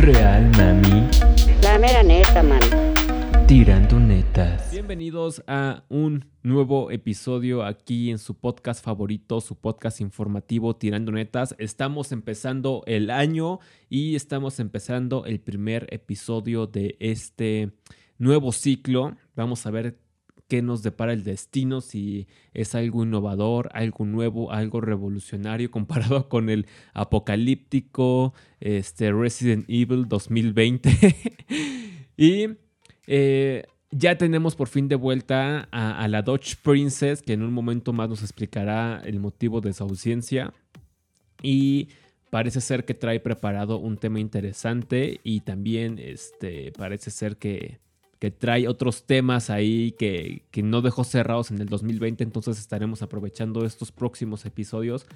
Real, mami. La mera neta, man. Tirando netas. Bienvenidos a un nuevo episodio aquí en su podcast favorito, su podcast informativo Tirando Netas. Estamos empezando el año y estamos empezando el primer episodio de este nuevo ciclo. Vamos a ver qué nos depara el destino, si es algo innovador, algo nuevo, algo revolucionario comparado con el apocalíptico este, Resident Evil 2020. y eh, ya tenemos por fin de vuelta a, a, la Dodge Princess, que en un momento más nos explicará el motivo de su ausencia. Y parece ser que trae preparado un tema interesante y también este, parece ser que que trae otros temas ahí que, que, no dejó cerrados en el 2020, entonces estaremos aprovechando estos próximos episodios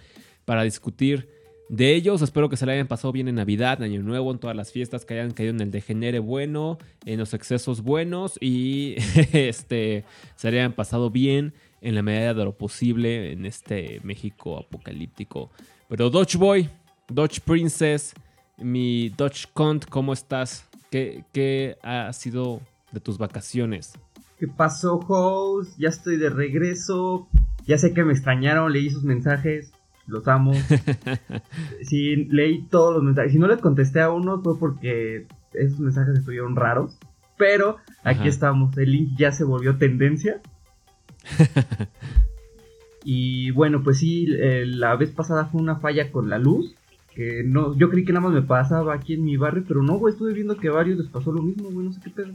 para discutir de ellos. Espero que se le hayan pasado bien en Navidad, Año Nuevo, en todas las fiestas, que hayan caído en el degenere bueno, en los excesos buenos y este, se le hayan pasado bien en la medida de lo posible en este México apocalíptico. Pero Dodge Boy, Dodge Princess, mi Dodge Cont, ¿cómo estás? ¿Qué, qué ha sido de tus vacaciones. ¿Qué pasó, host? Ya estoy de regreso. Ya sé que me extrañaron, leí sus mensajes. Los amo. sí, leí todos los mensajes. Si no les contesté a uno fue porque esos mensajes estuvieron raros. Pero aquí Ajá. estamos. El link ya se volvió tendencia. y bueno, pues sí, eh, la vez pasada fue una falla con la luz. Que no, yo creí que nada más me pasaba aquí en mi barrio, pero no, güey, estuve viendo que a varios les pasó lo mismo, güey, no sé qué pedo.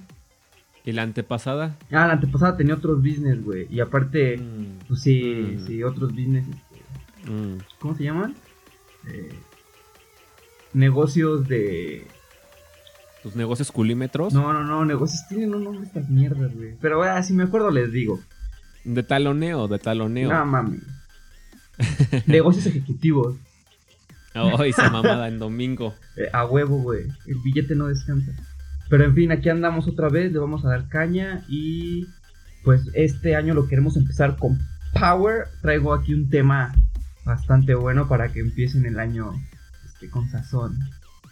¿Y la antepasada? Ah, la antepasada tenía otros business, güey. Y aparte, mm. pues sí, mm. sí, otros business. Este, mm. ¿Cómo se llaman? Eh, negocios de. ¿Tus negocios culímetros? No, no, no, negocios tienen un nombre estas mierdas, güey. Pero bueno, si me acuerdo les digo. ¿De taloneo? ¿De taloneo? No, mami. negocios ejecutivos. Oh, esa mamada en domingo. Eh, a huevo, güey. El billete no descansa. Pero en fin, aquí andamos otra vez, le vamos a dar caña y pues este año lo queremos empezar con Power. Traigo aquí un tema bastante bueno para que empiecen el año este, con sazón.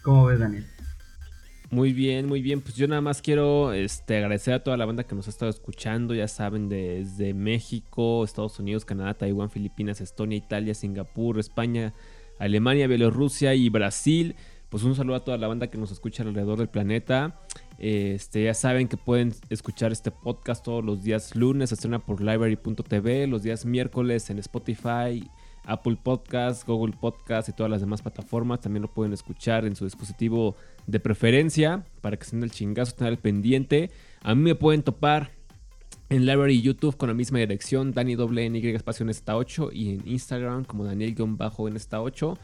¿Cómo ves, Daniel? Muy bien, muy bien. Pues yo nada más quiero este, agradecer a toda la banda que nos ha estado escuchando. Ya saben, desde México, Estados Unidos, Canadá, Taiwán, Filipinas, Estonia, Italia, Singapur, España, Alemania, Bielorrusia y Brasil. Pues un saludo a toda la banda que nos escucha alrededor del planeta. Este, ya saben que pueden escuchar este podcast todos los días lunes, se estrena por library.tv, los días miércoles en Spotify, Apple Podcasts, Google Podcasts y todas las demás plataformas. También lo pueden escuchar en su dispositivo de preferencia para que estén el chingazo, estén al pendiente. A mí me pueden topar en Library YouTube con la misma dirección, Dani Y espacio en esta 8 y en Instagram como Daniel-en esta 8.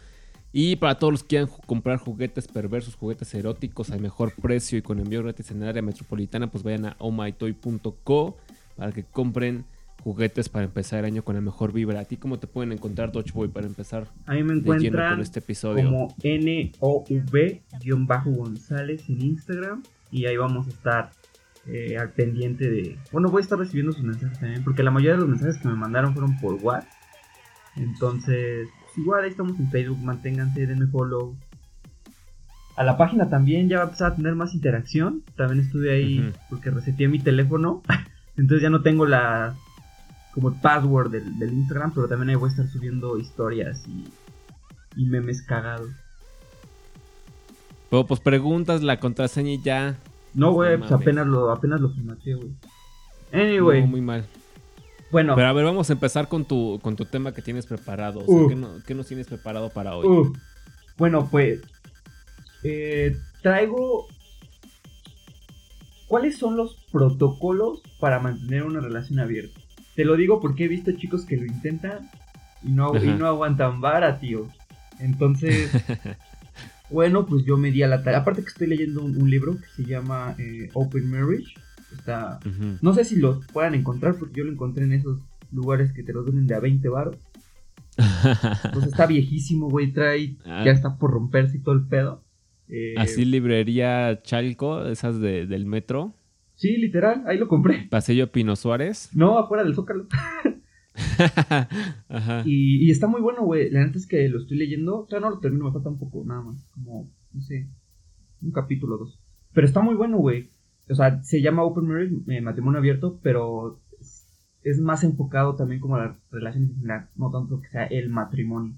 Y para todos los que quieran comprar juguetes perversos, juguetes eróticos al mejor precio y con envío gratis en el área metropolitana, pues vayan a omytoy.co para que compren juguetes para empezar el año con la mejor vibra. ¿A ti cómo te pueden encontrar, Dodgeboy, para empezar a mí me encuentran con este episodio? como N-O-V-González en Instagram y ahí vamos a estar eh, al pendiente de... Bueno, voy a estar recibiendo sus mensajes también, porque la mayoría de los mensajes que me mandaron fueron por WhatsApp. Entonces, igual ahí estamos en Facebook, manténganse, denme follow. A la página también ya va a empezar a tener más interacción. También estuve ahí porque reseteé mi teléfono. Entonces ya no tengo la como el password del, Instagram, pero también ahí voy a estar subiendo historias y, y memes cagados. Pero pues preguntas la contraseña y ya. No, güey, pues apenas lo, apenas lo formateé, güey. Anyway. muy mal. Bueno. Pero a ver, vamos a empezar con tu, con tu tema que tienes preparado. ¿qué, nos tienes preparado para hoy? Bueno, pues. Eh, traigo. ¿Cuáles son los protocolos para mantener una relación abierta? Te lo digo porque he visto chicos que lo intentan y no, y no aguantan vara, tío. Entonces. bueno, pues yo me di a la tarea. Aparte que estoy leyendo un, libro que se llama eh, Open Marriage Está. No sé si lo puedan encontrar porque yo lo encontré en esos lugares que te los venden de a 20 baros. pues está viejísimo, güey. Trae. Ah. Ya está por romperse y todo el pedo. Eh, Así librería Chalco, esas de, del metro. Sí, literal, ahí lo compré. Pasillo Pino Suárez. No, afuera del Zócalo. Ajá. Y, y, está muy bueno, güey. La neta es que lo estoy leyendo. O sea, no lo termino, me falta un poco, nada más. Como, no sé, Un capítulo, dos. Pero está muy bueno, güey. O sea, se llama Open Marriage, eh, matrimonio abierto, pero es, más enfocado también como a las relaciones no tanto que sea el matrimonio.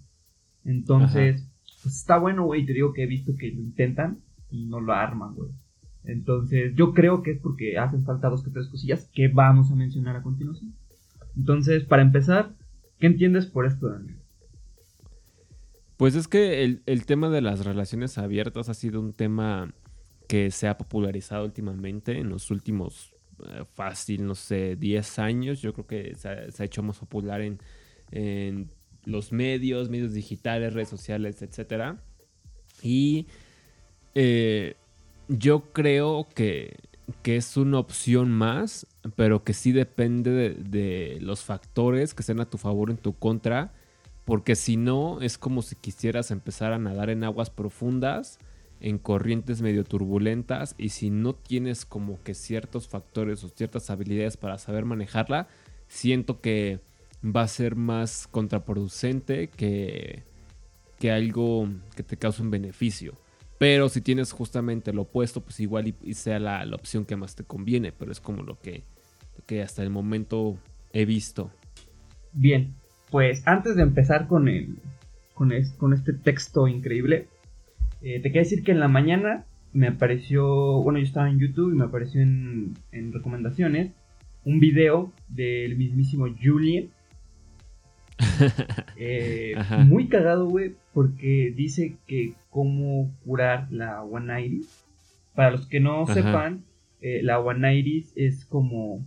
Entonces, pues está bueno, güey. Te digo que he visto que lo intentan y no lo arman, güey. Entonces, yo creo que es porque hacen falta dos que tres cosillas que vamos a mencionar a continuación. Entonces, para empezar, ¿qué entiendes por esto, Daniel? Pues es que el, el tema de las relaciones abiertas ha sido un tema que se ha popularizado últimamente en los últimos eh, fácil, no sé, 10 años. Yo creo que se ha, hecho más popular en, en, los medios, medios digitales, redes sociales, etc. Y eh, yo creo que, que, es una opción más, pero que sí depende de, de los factores que sean a tu favor o en tu contra. Porque si no, es como si quisieras empezar a nadar en aguas profundas en corrientes medio turbulentas y si no tienes como que ciertos factores o ciertas habilidades para saber manejarla, siento que va a ser más contraproducente que, que algo que te cause un beneficio. Pero si tienes justamente lo opuesto, pues igual y, sea la, la, opción que más te conviene, pero es como lo que, que hasta el momento he visto. Bien, pues antes de empezar con, el, con, con este texto increíble, eh, te quiero decir que en la mañana me apareció, bueno, yo estaba en YouTube y me apareció en, en recomendaciones un video del mismísimo Julian. eh, muy cagado, güey, porque dice que cómo curar la One Iris. Para los que no Ajá. sepan, eh, la One Iris es como.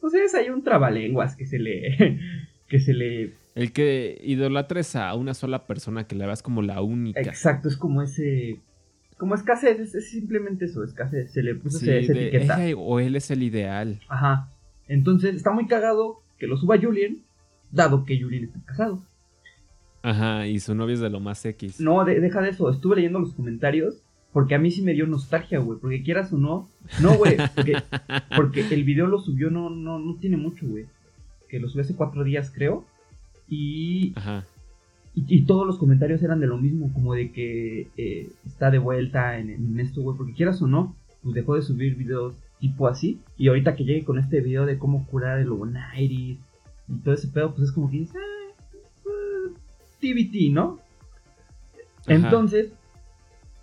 Pues es hay un trabalenguas que se le. que se le el que idolatres a una sola persona que la veas como la única. Exacto, es como ese. Como escasez, es, es simplemente eso, escasez. Se le puso sí, esa etiqueta. Ella, o él es el ideal. Ajá. Entonces está muy cagado que lo suba Julian, dado que Julian está casado. Ajá, y su novia es de lo más X. No, de, deja de eso. Estuve leyendo los comentarios. Porque a mí sí me dio nostalgia, güey. Porque quieras o no. No, güey. Porque, porque el video lo subió no, no, no tiene mucho, güey. Que lo subió hace cuatro días, creo. Y, y, y, todos los comentarios eran de lo mismo, como de que eh, está de vuelta en, en esto, güey, porque quieras o no, pues dejó de subir videos tipo así. Y ahorita que llegue con este video de cómo curar el Iris y todo ese pedo, pues es como que dices, ah, uh, TBT, ¿no? Ajá. Entonces,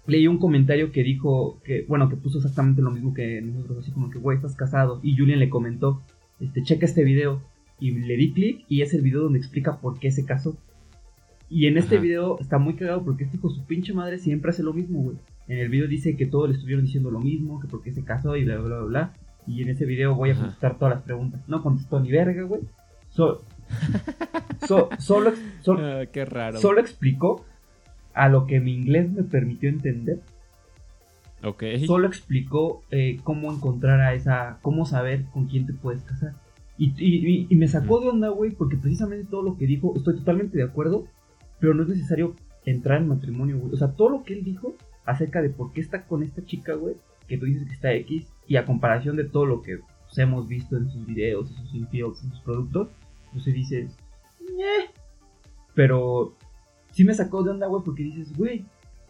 leí un comentario que dijo, que bueno, que puso exactamente lo mismo que nosotros, así como que, güey, estás casado. Y Julian le comentó, este, checa este video y le di clic y es el video donde explica por qué se casó. Y en este Ajá. video está muy cagado porque este hijo su pinche madre siempre hace lo mismo, güey. En el video dice que todos le estuvieron diciendo lo mismo, que por qué se casó y bla bla bla bla. Y en ese video voy a contestar todas las preguntas. No contestó ni verga, güey. So, so, solo, so, qué raro. solo explicó a lo que mi inglés me permitió entender. Ok. Solo explicó eh, cómo encontrar a esa, cómo saber con quién te puedes casar. Y, me sacó de onda, güey, porque precisamente todo lo que dijo, estoy totalmente de acuerdo, pero no es necesario entrar en matrimonio, güey. O sea, todo lo que él dijo acerca de por qué está con esta chica, güey, que tú dices que está X, y a comparación de todo lo que pues, hemos visto en sus videos, en sus infields, en sus productos, pues se dices. Pero sí me sacó de onda, güey, porque dices, güey,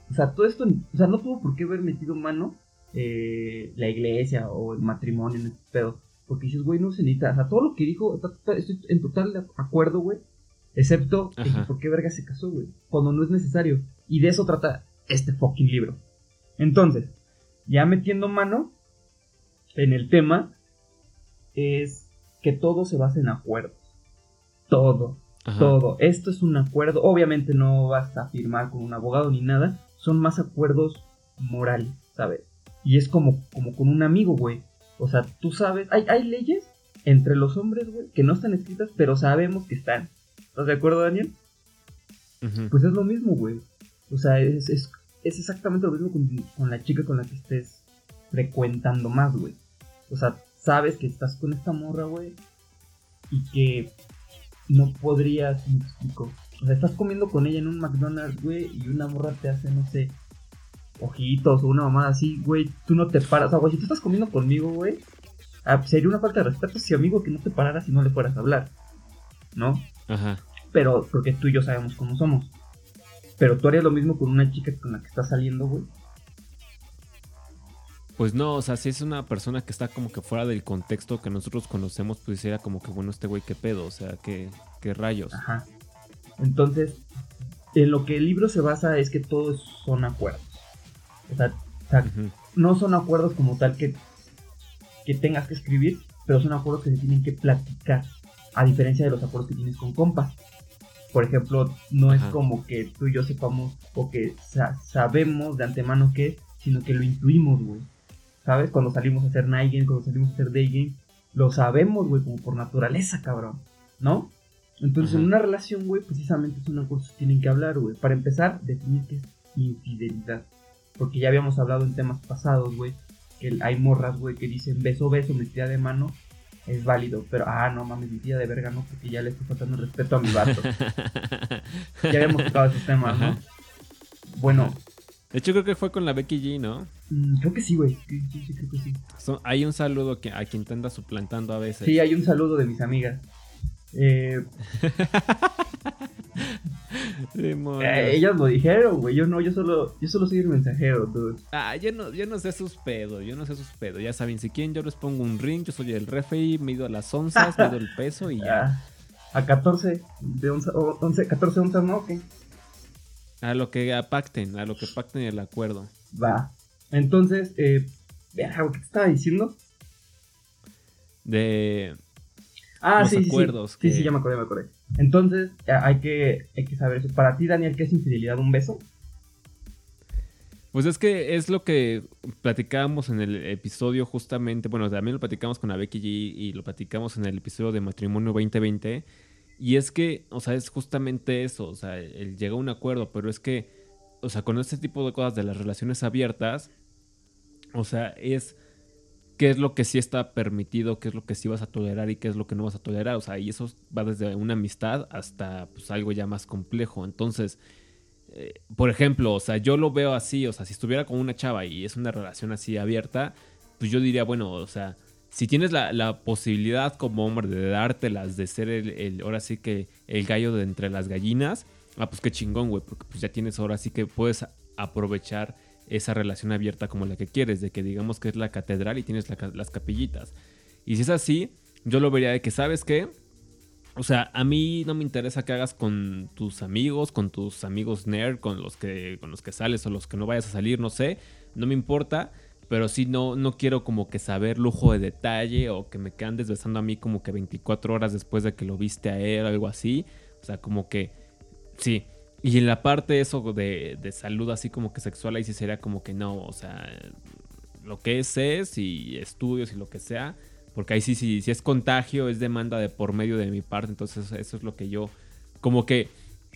o sea, todo esto, o sea, no tuvo por qué haber metido mano eh, la iglesia o el matrimonio en este pedo. Porque dices, güey, no se necesita. O sea, todo lo que dijo, estoy en total acuerdo, güey. Excepto que por qué verga se casó, güey. Cuando no es necesario. Y de eso trata este fucking libro. Entonces, ya metiendo mano en el tema, es que todo se basa en acuerdos. Todo. Ajá. Todo. Esto es un acuerdo. Obviamente no vas a firmar con un abogado ni nada. Son más acuerdos morales, ¿sabes? Y es como, como con un amigo, güey. O sea, tú sabes, hay, hay leyes entre los hombres, güey, que no están escritas, pero sabemos que están. ¿Estás de acuerdo, Daniel? Uh -huh. Pues es lo mismo, güey. O sea, es, es, es exactamente lo mismo con, con, la chica con la que estés frecuentando más, güey. O sea, sabes que estás con esta morra, güey, y que no podrías, me explico. O sea, estás comiendo con ella en un McDonald's, güey, y una morra te hace, no sé, ojitos o una mamada así, güey, tú no te paras. O sea, güey, si tú estás comiendo conmigo, güey, ah, sería una falta de respeto si amigo que no te pararas y no le fueras a hablar, ¿no? Ajá. Pero porque tú y yo sabemos cómo somos. Pero tú harías lo mismo con una chica con la que estás saliendo, güey. Pues no, o sea, si es una persona que está como que fuera del contexto que nosotros conocemos, pues sería como que, bueno, este güey, qué pedo, o sea, qué, qué rayos. Ajá. Entonces, en lo que el libro se basa es que todos son acuerdos. O sea, o sea, Ujú. no son acuerdos como tal que, que tengas que escribir, pero son acuerdos que se tienen que platicar, a diferencia de los acuerdos que tienes con compas. Por ejemplo, no es como que tú y yo sepamos o que sa- sabemos de antemano qué es, sino que lo intuimos, güey. ¿Sabes? Cuando salimos a hacer night game, cuando salimos a hacer day game, lo sabemos, güey, como por naturaleza, cabrón. ¿No? Entonces, Ajá. en una relación, güey, precisamente son acuerdos que tienen que hablar, güey. Para empezar, definir qué es infidelidad. Porque ya habíamos hablado en temas pasados, güey, que hay morras, güey, que dicen beso, beso, metida de mano, es válido. Pero, ah, no mames, metida de verga, no, porque ya le estoy faltando respeto a mi vato. ya habíamos tocado esos temas, ¿no? Bueno, De hecho, creo que fue con la Becky G, ¿no? mm, creo que sí, güey. Sí, sí, creo que sí. Hay un saludo que, a quien te anda suplantando a veces. Sí, hay un saludo de mis amigas. Eh. eh, ellas lo dijeron, güey. Yo no, yo solo, yo solo soy el mensajero, dude. Ah, yo no, yo no sé sus pedos, yo no sé sus pedos. Ya saben, si quieren yo les pongo un ring, yo soy el referee, mido las onzas, mido el peso y ya. Ah, a 14, de onza, o 11, 14 onzas, ¿no? A lo que pacten, a lo que pacten el acuerdo. Va. Entonces, eh, ¿qué te estaba diciendo? De... Ah, Los sí, sí, sí. acuerdos Sí, que- sí, ya me acordé, me acordé. Entonces, hay que, hay que saber eso. Para ti, Daniel, ¿qué es infidelidad? ¿Un beso? Pues es que es lo que platicábamos en el episodio justamente, bueno, también lo platicamos con la Becky G y lo platicamos en el episodio de Matrimonio 2020. Y es que, o sea, es justamente eso, o sea, el llega a un acuerdo, pero es que, o sea, con este tipo de cosas de las relaciones abiertas, o sea, es qué es lo que sí está permitido, qué es lo que sí vas a tolerar y qué es lo que no vas a tolerar, o sea, y eso va desde una amistad hasta pues algo ya más complejo. Entonces, eh, por ejemplo, o sea, yo lo veo así, o sea, si estuviera con una chava y es una relación así abierta, pues yo diría, bueno, o sea, si tienes la, posibilidad como hombre de dártelas, de ser el, el- ahora sí que el gallo de entre las gallinas, ah, pues qué chingón, güey, porque pues ya tienes ahora sí que puedes aprovechar esa relación abierta como la que quieres, de que digamos que es la catedral y tienes las capillitas. Y si es así, yo lo vería de que, ¿sabes qué? O sea, a mí no me interesa que hagas con tus amigos, con tus amigos nerd, con los que, con los que sales o los que no vayas a salir, no sé. No me importa. Pero sí no, no quiero como que saber lujo de detalle o que me andes besando a mí como que 24 horas después de que lo viste a él o algo así. O sea, como que sí. Y en la parte eso de, de salud así como que sexual ahí sí sería como que no, o sea, lo que es es y estudios y lo que sea. Porque ahí sí, sí, si es contagio, es demanda de por medio de mi parte. Entonces eso es lo que yo como que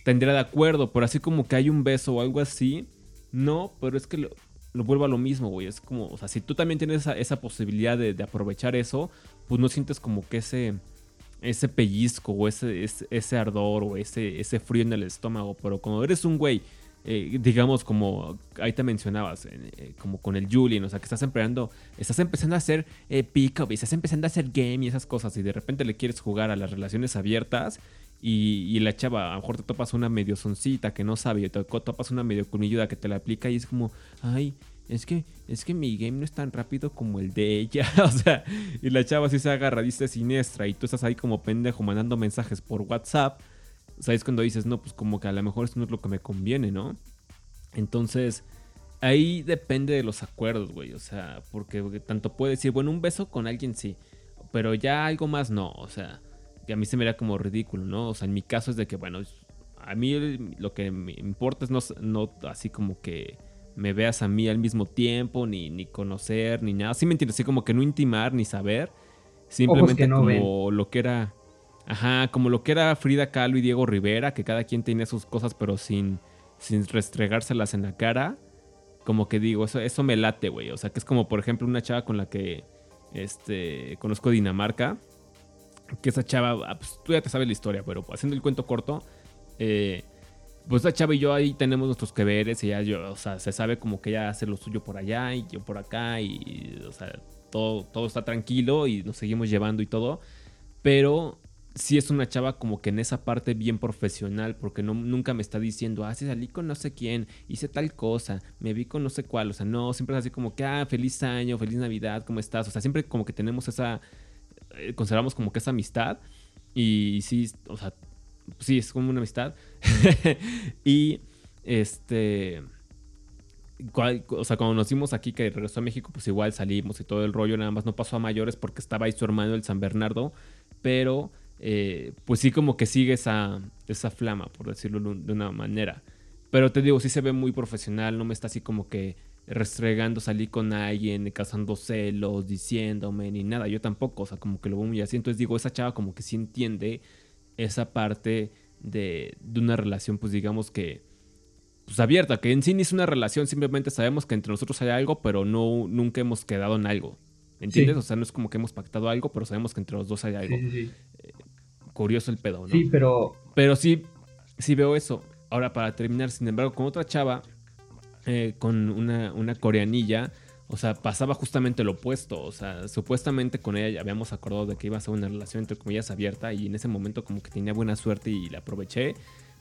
tendría de acuerdo. Pero así como que hay un beso o algo así, no, pero es que lo, lo vuelvo a lo mismo, güey. Es como, o sea, si tú también tienes esa, esa posibilidad de, de aprovechar eso, pues no sientes como que ese, ese pellizco o ese, ese, ardor o ese, ese frío en el estómago. Pero cuando eres un güey, eh, digamos como ahí te mencionabas, eh, como con el Julian, o sea, que estás empezando, estás empezando a hacer eh, pick-up y estás empezando a hacer game y esas cosas y de repente le quieres jugar a las relaciones abiertas y, la chava, a lo mejor te topas una medio soncita que no sabe, te topas una medio cunilluda que te la aplica y es como, ay, es que, es que mi game no es tan rápido como el de ella. o sea, y la chava así se agarra, dice siniestra, y tú estás ahí como pendejo mandando mensajes por WhatsApp. O sea, es cuando dices, no, pues como que a lo mejor esto no es lo que me conviene, ¿no? Entonces, ahí depende de los acuerdos, güey. O sea, porque tanto puede decir, bueno, un beso con alguien sí, pero ya algo más no. O sea, que a mí se me da como ridículo, ¿no? O sea, en mi caso es de que, bueno, a mí lo que me importa es no, no así como que me veas a mí al mismo tiempo, ni, ni conocer, ni nada. Sí me entiendes, así como que no intimar, ni saber. Simplemente no como ven. lo que era. Ajá, como lo que era Frida Kahlo y Diego Rivera, que cada quien tenía sus cosas, pero sin, sin restregárselas en la cara. Como que digo, eso, eso me late, güey. O sea, que es como, por ejemplo, una chava con la que este, conozco Dinamarca. Que esa chava, ah, pues, tú ya te sabes la historia, pero haciendo el cuento corto, eh, pues esa chava y yo ahí tenemos nuestros que veres ya yo, o sea, se sabe como que ella hace lo suyo por allá y yo por acá y, o sea, todo, todo está tranquilo y nos seguimos llevando y todo. Pero sí es una chava como que en esa parte bien profesional, porque no, nunca me está diciendo, ah, sí salí con no sé quién, hice tal cosa, me vi con no sé cuál, o sea, no, siempre es así como que, ah, feliz año, feliz Navidad, ¿cómo estás? O sea, siempre como que tenemos esa, eh, consideramos como que esa amistad, y sí, o sea, sí, es como una amistad, y este... o sea, cuando nos dimos aquí que regresó a México, pues igual salimos y todo el rollo, nada más no pasó a mayores porque estaba ahí su hermano, el San Bernardo, pero eh, pues sí como que sigue esa, esa flama, por decirlo de una manera. Pero te digo, sí se ve muy profesional, no me está así como que restregando, salí con alguien, cazando celos, diciéndome, ni nada. Yo tampoco, o sea, como que lo veo muy así. Entonces digo, esa chava como que sí entiende esa parte de, de una relación, pues digamos que, pues abierta, que en sí ni es una relación, simplemente sabemos que entre nosotros hay algo, pero no, nunca hemos quedado en algo. ¿Entiendes? O sea, no es como que hemos pactado algo, pero sabemos que entre los dos hay algo. Sí, sí, sí. Curioso el pedo, ¿no? Sí, pero Pero sí, sí veo eso. Ahora, para terminar, sin embargo, con otra chava, eh, con una, una coreanilla, o sea, pasaba justamente lo opuesto. O sea, supuestamente con ella ya habíamos acordado de que iba a ser una relación entre comillas abierta y en ese momento como que tenía buena suerte y la aproveché.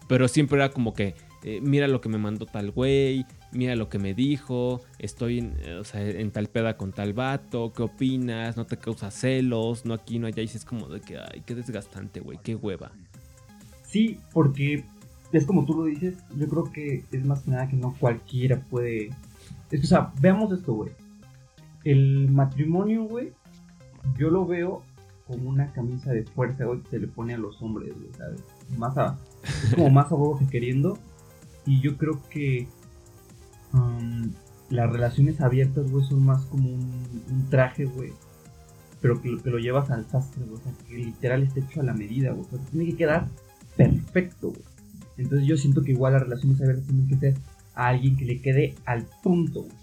Pero siempre era como que, eh, mira lo que me mandó tal güey, mira lo que me dijo, estoy en, eh, en tal peda con tal vato, ¿qué opinas? ¿No te causa celos? No aquí, no allá. Y es como de que, ay, qué desgastante, güey, qué hueva. sí, porque es como tú lo dices, yo creo que es más que nada que no cualquiera puede... Es que, o sea, veamos esto, güey. El matrimonio, güey, yo lo veo como una camisa de fuerza, güey, que se le pone a los hombres, güey, ¿sabes? Más a... Es como más a huevo que queriendo. Y yo creo que um, las relaciones abiertas, güey, son más como un, traje, güey. Pero que lo, que lo llevas al sastre, güey. O sea, que literal está hecho a la medida, güey. O tiene que quedar perfecto, güey. Entonces yo siento que igual las relaciones abiertas tienen que ser a alguien que le quede al punto, güey.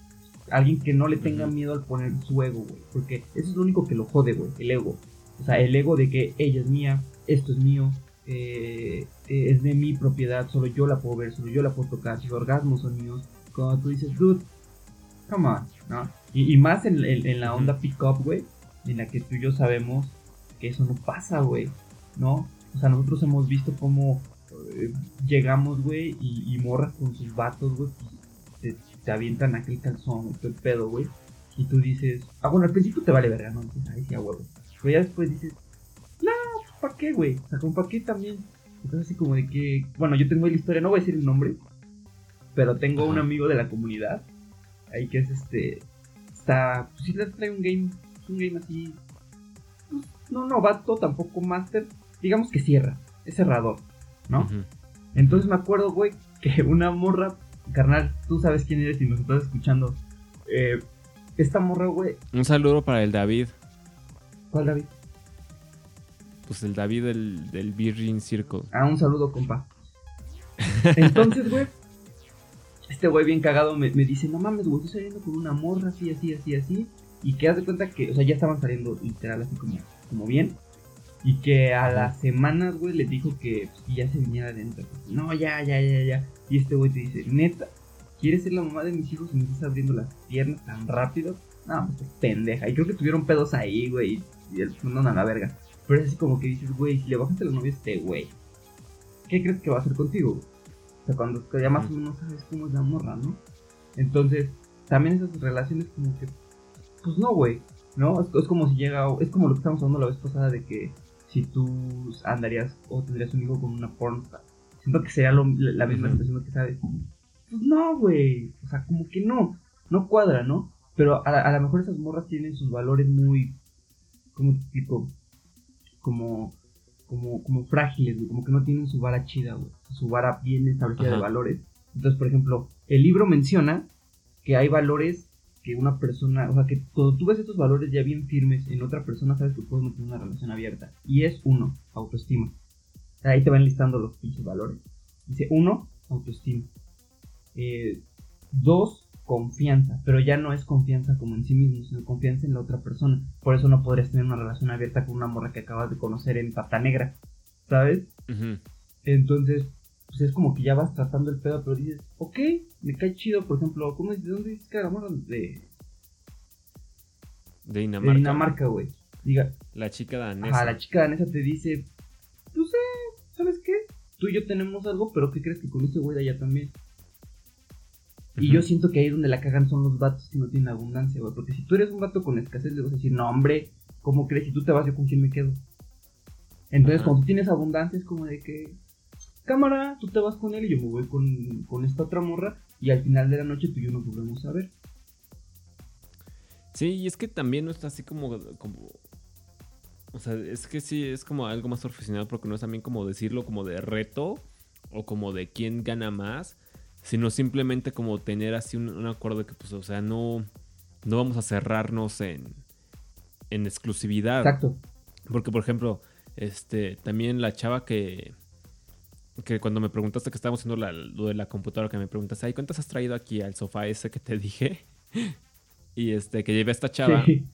Alguien que no le tenga miedo al poner su ego, güey. Porque eso es lo único que lo jode, güey. El ego. O sea, el ego de que ella es mía, esto es mío, eh, eh, es de mi propiedad, solo yo la puedo ver, solo yo la puedo tocar, sus orgasmos son míos. Cuando tú dices, dude, come on, ¿no? Y, y más en, en- en la onda pick-up, güey, en la que tú y yo sabemos que eso no pasa, güey, ¿no? O sea, nosotros hemos visto cómo eh, llegamos, güey, y, y morras con sus vatos, güey, pues, te, te avientan aquel calzón, güey, todo el pedo, güey. Y tú dices, ah, bueno, al principio te vale verga, ¿no? Dices, ay, sí, a huevo. Pero ya después dices, no, ¿para qué, güey? O sea, como para qué también. Entonces, así como de que, bueno, yo tengo la historia, no voy a decir el nombre, pero tengo un amigo de la comunidad, ahí que es este, está, pues sí le trae un game, un game así, pues, no novato, tampoco master, digamos que cierra, es cerrador, ¿no? Entonces me acuerdo, güey, que una morra, carnal, tú sabes quién eres y nos estás escuchando. Eh, esta morra, güey, Un saludo para el David. ¿cuál David? Pues el David del, del Virgin Circle. Ah, un saludo, compa. Entonces, güey, este güey bien cagado me, me dice, no mames, güey, estoy saliendo con una morra así, así, así, así. Y que haz de cuenta que, o sea, ya estaban saliendo literal así como, como bien. Y que a las semanas, güey, le dijo que pues, que ya se viniera adentro. No, ya, ya, ya, ya. Y este güey te dice, neta, ¿quieres ser la mamá de mis hijos y me estás abriendo las piernas tan rápido? No, pues es pendeja. Y creo que tuvieron pedos ahí, güey. Y el mandaron a la verga. Pero es así como que dices, güey, si le bajaste la novia a este güey, ¿qué crees que va a hacer contigo? O sea, cuando ya más o menos sabes cómo es la morra, ¿no? Entonces, también esas relaciones como que, pues no, güey, ¿no? Es, es como si llega, es como lo que estábamos hablando la vez pasada de que si tú andarías o tendrías un hijo con una pornstar. Siento que sería lo- la misma situación que sabes. Pues no, güey. O sea, como que no. No cuadra, ¿no? Pero a, a lo mejor esas morras tienen sus valores muy. ¿Cómo te explico? Como. Como, como frágiles, güey. Como que no tienen su vara chida, güey. Su vara bien establecida de valores. Entonces, por ejemplo, el libro menciona que hay valores que una persona, o sea, que cuando tú ves estos valores ya bien firmes en otra persona, sabes que puedes mantener una relación abierta. Y es uno, autoestima. Ahí te van listando los pinches valores. Dice uno, autoestima. Eh, dos, confianza. Pero ya no es confianza como en sí mismo, sino confianza en la otra persona. Por eso no podrías tener una relación abierta con una morra que acabas de conocer en pata negra. ¿Sabes? Entonces, pues es como que ya vas tratando el pedo, pero dices, ok, me cae chido, por ejemplo, ¿cómo es? ¿De dónde dices que era la morra? De, De de Dinamarca. Dinamarca, güey. Diga, La chica danesa. ajá, la chica danesa te dice, ¿sabes qué? Tú y yo tenemos algo, pero ¿qué crees que con este güey de allá también? Y yo siento que ahí donde la cagan son los vatos que no tienen abundancia, güey. Porque si tú eres un vato con escasez, le vas a decir, no, hombre, ¿cómo crees? Si tú te vas, yo con quién me quedo. Entonces, cuando tú tienes abundancia, es como de que, cámara, tú te vas con él y yo me voy con, con esta otra morra. Y al final de la noche tú y yo nos volvemos a ver. Sí, y es que también no está así como, como. O sea, es que sí es como algo más profesional porque no es también como decirlo como de reto o como de quién gana más, sino simplemente como tener así un, un acuerdo de que, pues, o sea, no, no vamos a cerrarnos en, en exclusividad. Exacto. Porque, por ejemplo, este, también la chava que, que cuando me preguntaste que estábamos haciendo la- lo de la computadora, que me preguntaste, ay, ¿cuántas has traído aquí al sofá ese que te dije? y este, que llevé a esta chava, Sí.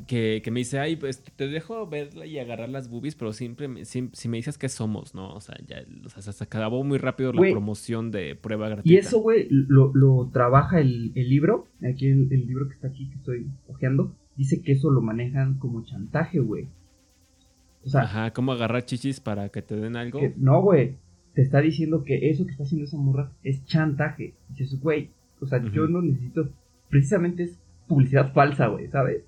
Que, que me dice, ay, pues te dejo verla y agarrar las boobies, pero siempre, sim- si, me dices que somos, ¿no? O sea, ya, o sea, se acabó muy rápido la promoción de prueba gratuita. Y eso, güey, lo, lo trabaja el, el libro. Aquí el, el libro que está aquí, que estoy ojeando, dice que eso lo manejan como chantaje, güey. O sea, Ajá, ¿cómo agarrar chichis para que te den algo? que- no, güey. Te está diciendo que eso que está haciendo esa morra es chantaje. Dices, güey, o sea, yo no necesito. Precisamente es publicidad falsa, güey, ¿sabes?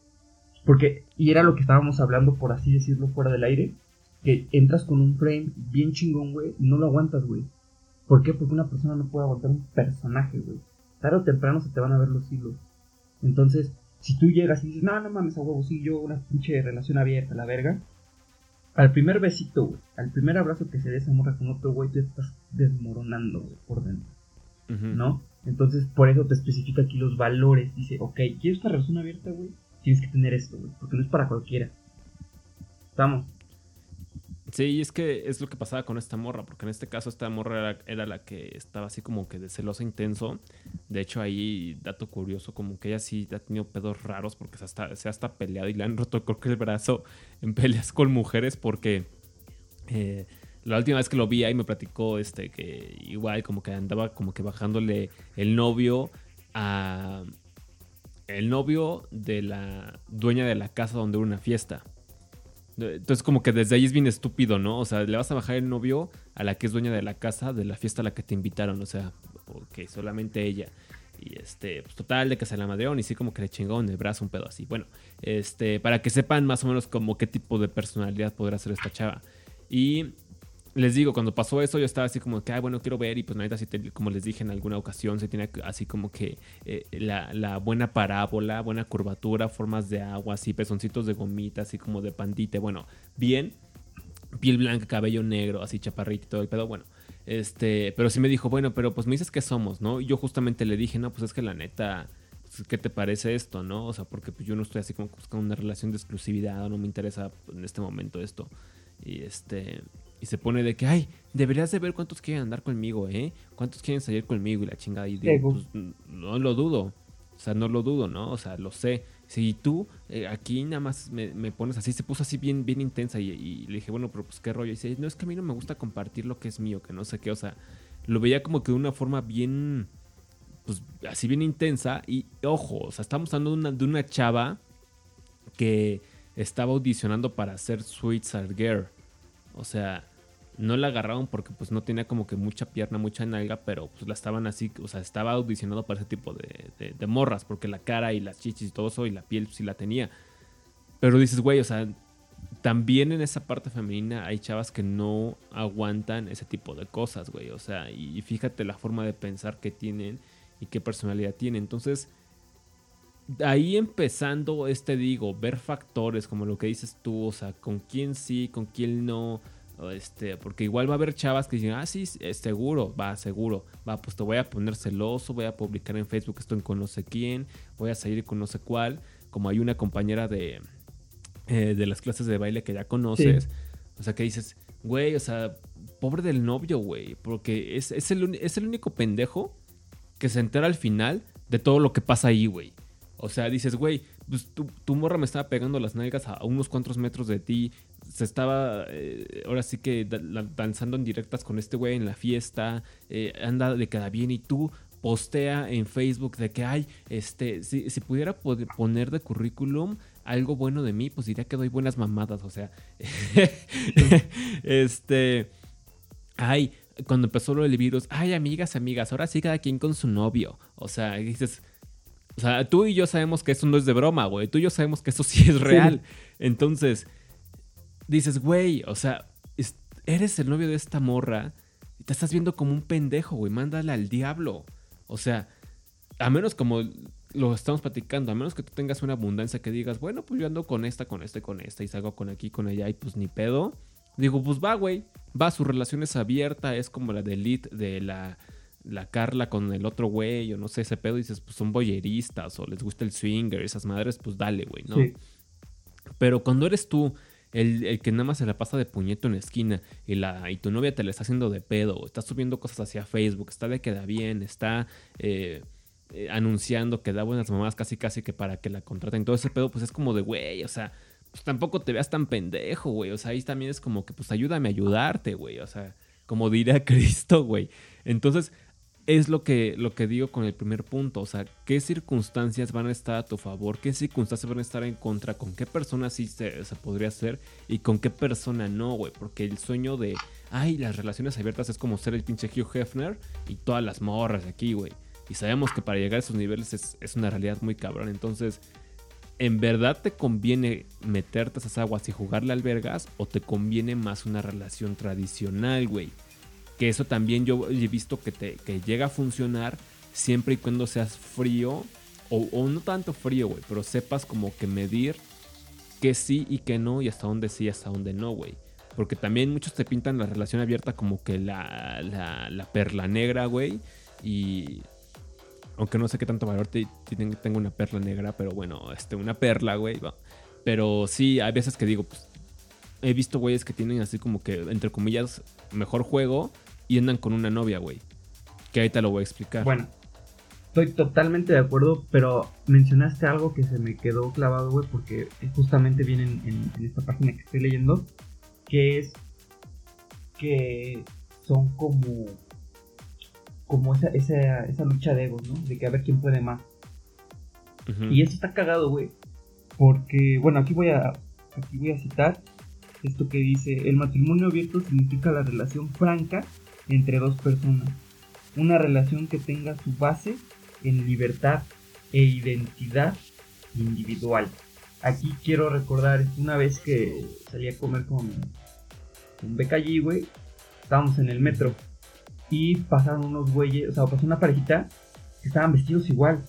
Porque, y era lo que estábamos hablando, por así decirlo, fuera del aire. Que entras con un frame bien chingón, güey, y no lo aguantas, güey. ¿Por qué? Porque una persona no puede aguantar un personaje, güey. Tarde o temprano se te van a ver los hilos. Entonces, si tú llegas y dices, no, no mames, a huevo, sí, yo una pinche relación abierta, la verga. Al primer besito, güey, al primer abrazo que se dé esa morra con otro güey, tú estás desmoronando, güey, por dentro. ¿no? Entonces, por eso te especifica aquí los valores. Dice, ok, ¿quieres esta relación abierta, güey? Tienes que tener esto, güey, porque no es para cualquiera. Estamos. Sí, y es que es lo que pasaba con esta morra, porque en este caso esta morra era, era la que estaba así como que de celosa intenso. De hecho, ahí, dato curioso, como que ella sí ha tenido pedos raros porque se, hasta, se ha hasta peleado y le han roto creo que el brazo en peleas con mujeres porque eh, la última vez que lo vi ahí me platicó este que igual como que andaba como que bajándole el novio a el novio de la dueña de la casa donde hubo una fiesta. Entonces como que desde ahí es bien estúpido, ¿no? O sea, le vas a bajar el novio a la que es dueña de la casa de la fiesta a la que te invitaron, o sea, ok, solamente ella. Y este, pues total, de que se la madrearon y sí como que le chingaron el brazo, un pedo así. Bueno, este, para que sepan más o menos como qué tipo de personalidad podrá ser esta chava. Y les digo, cuando pasó eso, yo estaba así como que, ah, bueno, quiero ver. Y pues, neta, sí te- como les dije en alguna ocasión, se tiene así como que eh, la, la buena parábola, buena curvatura, formas de agua, así, pezoncitos de gomita, así como de pandite. Bueno, bien. Piel blanca, cabello negro, así chaparrito y todo el pedo. Bueno, este, pero sí me dijo, bueno, pero pues me dices que somos, ¿no? Y yo justamente le dije, no, pues es que la neta, pues, ¿qué te parece esto, no? O sea, porque pues yo no estoy así como buscando una relación de exclusividad no me interesa en este momento esto. Y este, y se pone de que, ay, deberías de ver cuántos quieren andar conmigo, ¿eh? ¿Cuántos quieren salir conmigo? Y la chingada. Y digo, pues no lo dudo. O sea, no lo dudo, ¿no? O sea, lo sé. Si tú eh, aquí nada más me, me pones así, se puso así bien, bien intensa y, y le dije, bueno, pero pues qué rollo. Y dice, no, es que a mí no me gusta compartir lo que es mío, que no sé qué. O sea, lo veía como que de una forma bien, pues así bien intensa. Y ojo, o sea, estamos hablando de una, de una chava que estaba audicionando para ser Sweet Girl. O sea, no la agarraron porque pues no tenía como que mucha pierna, mucha nalga, pero pues la estaban así, o sea, estaba audicionando para ese tipo de, de- morras, porque la cara y las chichis y todo eso y la piel sí la tenía. Pero dices, güey, o sea, también en esa parte femenina hay chavas que no aguantan ese tipo de cosas, güey. O sea, y fíjate la forma de pensar que tienen y qué personalidad tienen. Entonces, ahí empezando, este digo, ver factores como lo que dices tú, o sea, con quién sí, con quién no. Este, porque igual va a haber chavas que dicen, ah, sí, seguro, va, seguro, va, pues te voy a poner celoso, voy a publicar en Facebook esto en con no sé quién, voy a salir con no sé cuál, como hay una compañera de, eh, de las clases de baile que ya conoces, o sea, que dices, güey, o sea, pobre del novio, güey, porque es, es, el, es el único pendejo que se entera al final de todo lo que pasa ahí, güey. O sea, dices, güey, pues tu, morra me estaba pegando las nalgas a, unos cuantos metros de ti. Se estaba, eh, ahora sí que danzando en directas con este güey en la fiesta. eh, anda de cada bien y tú postea en Facebook de que, ay, este, si, pudiera poner de currículum algo bueno de mí, pues diría que doy buenas mamadas, o sea. este. Ay, cuando empezó lo del virus, ay, amigas, amigas, ahora sí cada quien con su novio. O sea, dices. O sea, tú y yo sabemos que eso no es de broma, güey. Tú y yo sabemos que eso sí es real. Entonces, dices, güey, o sea, eres el novio de esta morra y te estás viendo como un pendejo, güey. Mándala al diablo. O sea, a menos como lo estamos platicando, a menos que tú tengas una abundancia que digas, bueno, pues yo ando con esta, con este, con esta y salgo con aquí, con allá y pues ni pedo. Digo, pues va, güey. Va, su relación es abierta, es como la de Elite de la, la Carla con el otro güey, o no sé, ese pedo. dices, pues son boyeristas o les gusta el swinger, esas madres, pues dale, güey, ¿no? Pero cuando eres tú el, que nada más se la pasa de puñeto en la esquina y, la, y tu novia te la está haciendo de pedo, está subiendo cosas hacia Facebook, está de queda bien, está eh, eh, anunciando que da buenas mamás casi casi que para que la contraten. Todo ese pedo, pues es como de, güey, o sea, pues tampoco te veas tan pendejo, güey. O sea, ahí también es como que, pues ayúdame a ayudarte, güey. O sea, como diría Cristo, güey. Entonces, es lo que, lo que digo con el primer punto. O sea, ¿qué circunstancias van a estar a tu favor? ¿Qué circunstancias van a estar en contra? ¿Con qué persona sí se, podría hacer? ¿Y con qué persona no, güey? Porque el sueño de, ay, las relaciones abiertas es como ser el pinche Hugh Hefner y todas las morras de aquí, güey. Y sabemos que para llegar a esos niveles es, una realidad muy cabrón. Entonces, ¿en verdad te conviene meterte a esas aguas y jugarle albergas? ¿O te conviene más una relación tradicional, güey? Que eso también yo he visto que, te, que llega a funcionar siempre y cuando seas frío. O, no tanto frío, güey. Pero sepas como que medir que sí y que no. Y hasta dónde sí y hasta dónde no, güey. Porque también muchos te pintan la relación abierta como que la, la, la perla negra, güey. Y aunque no sé qué tanto valor tengo una perla negra, pero bueno, este, una perla, güey. Pero sí, hay veces que digo, pues, he visto güeyes que tienen así como que, entre comillas, mejor juego y andan con una novia, güey. Que ahí te lo voy a explicar. Bueno, estoy totalmente de acuerdo, pero mencionaste algo que se me quedó clavado, güey, porque justamente viene en esta página que estoy leyendo, que es que son como como esa, esa, esa lucha de egos, ¿no? De que a ver quién puede más. Y eso está cagado, güey. Porque, bueno, aquí voy a, aquí voy a citar esto que dice, el matrimonio abierto significa la relación franca entre dos personas. Una relación que tenga su base en libertad e identidad individual. Aquí quiero recordar una vez que salí a comer con, con Beca güey. Estábamos en el metro y pasaron unos güeyes, o sea, pasó una parejita que estaban vestidos igual.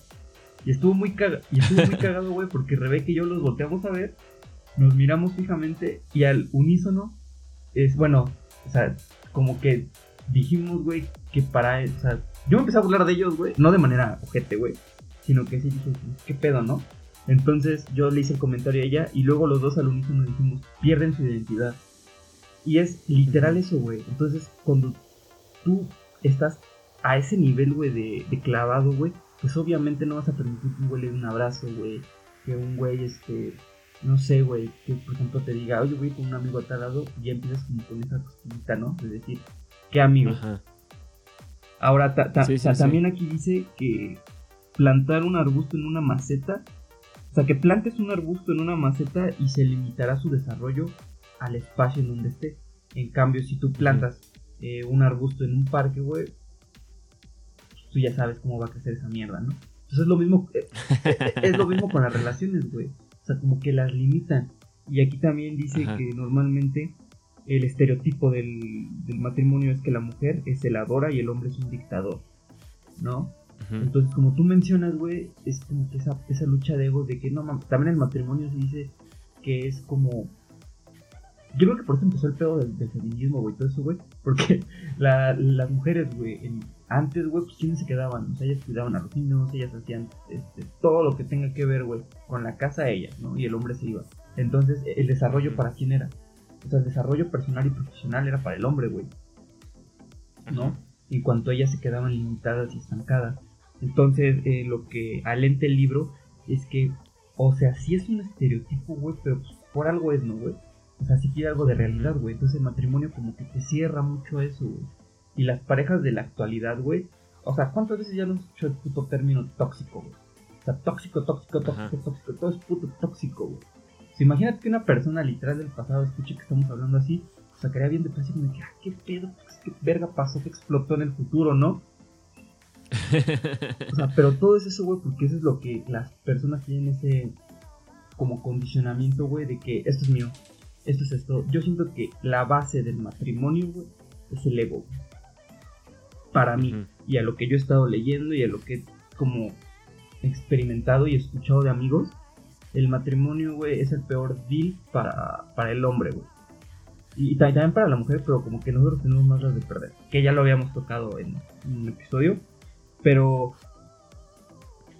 Y estuvo muy, y estuvo muy cagado, güey, porque Rebeca y yo los volteamos a ver, nos miramos fijamente y al unísono, es bueno, o sea, como que dijimos, güey, que para, o sea, yo me empecé a burlar de ellos, güey, no de manera ojete, güey, sino que sí dije, ¿qué pedo, no? Entonces yo le hice el comentario a ella y luego los dos al unísono dijimos, pierden su identidad. Y es literal eso, güey. Entonces, cuando tú estás a ese nivel, güey, de, clavado, güey, pues obviamente no vas a permitir que un güey le dé un abrazo, güey, que un güey, este, no sé, güey, que por ejemplo te diga, oye, güey, con un amigo a tal lado, y ya empiezas como con esa cosita, ¿no? De decir, ¿qué amigo? Ahora, también aquí dice que plantar un arbusto en una maceta, o sea, que plantes un arbusto en una maceta y se limitará su desarrollo al espacio en donde esté. En cambio, si tú plantas eh, un arbusto en un parque, güey, tú ya sabes cómo va a crecer esa mierda, ¿no? Entonces es lo mismo, eh, eh, es lo mismo con las relaciones, güey. O sea, como que las limitan. Y aquí también dice que normalmente el estereotipo del, matrimonio es que la mujer es celadora y el hombre es un dictador, ¿no? Entonces, como tú mencionas, güey, es como que esa, esa lucha de ego de que no, también el matrimonio se dice que es como yo creo que por eso empezó el pedo del, feminismo, güey, todo eso, güey. Porque las mujeres, güey, antes, güey, pues quiénes se quedaban. O sea, ellas cuidaban a los niños, ellas hacían este, todo lo que tenga que ver, güey, con la casa ellas, ¿no? Y el hombre se iba. Entonces, el desarrollo para quién era. O sea, el desarrollo personal y profesional era para el hombre, güey. ¿No? En cuanto ellas se quedaban limitadas y estancadas. Entonces, eh, lo que alenta el libro es que, o sea, sí es un estereotipo, güey, pero pues, por algo es, ¿no, güey? O sea, sí quiere algo de realidad, güey. Entonces el matrimonio como que te cierra mucho eso, güey. Y las parejas de la actualidad, güey. O sea, ¿cuántas veces ya no escuchado el puto término tóxico, güey? sea, tóxico, tóxico, tóxico, Ajá. tóxico, todo es puto tóxico, güey. Imagínate que una persona literal del pasado escuche que estamos hablando así, pues sacaría bien de peso como de que, ah, qué pedo, pues, qué verga pasó, que explotó en el futuro, ¿no? O sea, pero todo es eso, güey, porque eso es lo que las personas tienen ese como condicionamiento, güey, de que esto es mío, esto es esto. Yo siento que la base del matrimonio, güey, es el ego. Para mí, y a lo que yo he estado leyendo y a lo que he como experimentado y escuchado de amigos, el matrimonio, güey, es el peor deal para, para el hombre, güey. Y, y también para la mujer, pero como que nosotros tenemos más las de perder. Que ya lo habíamos tocado en, en un episodio. Pero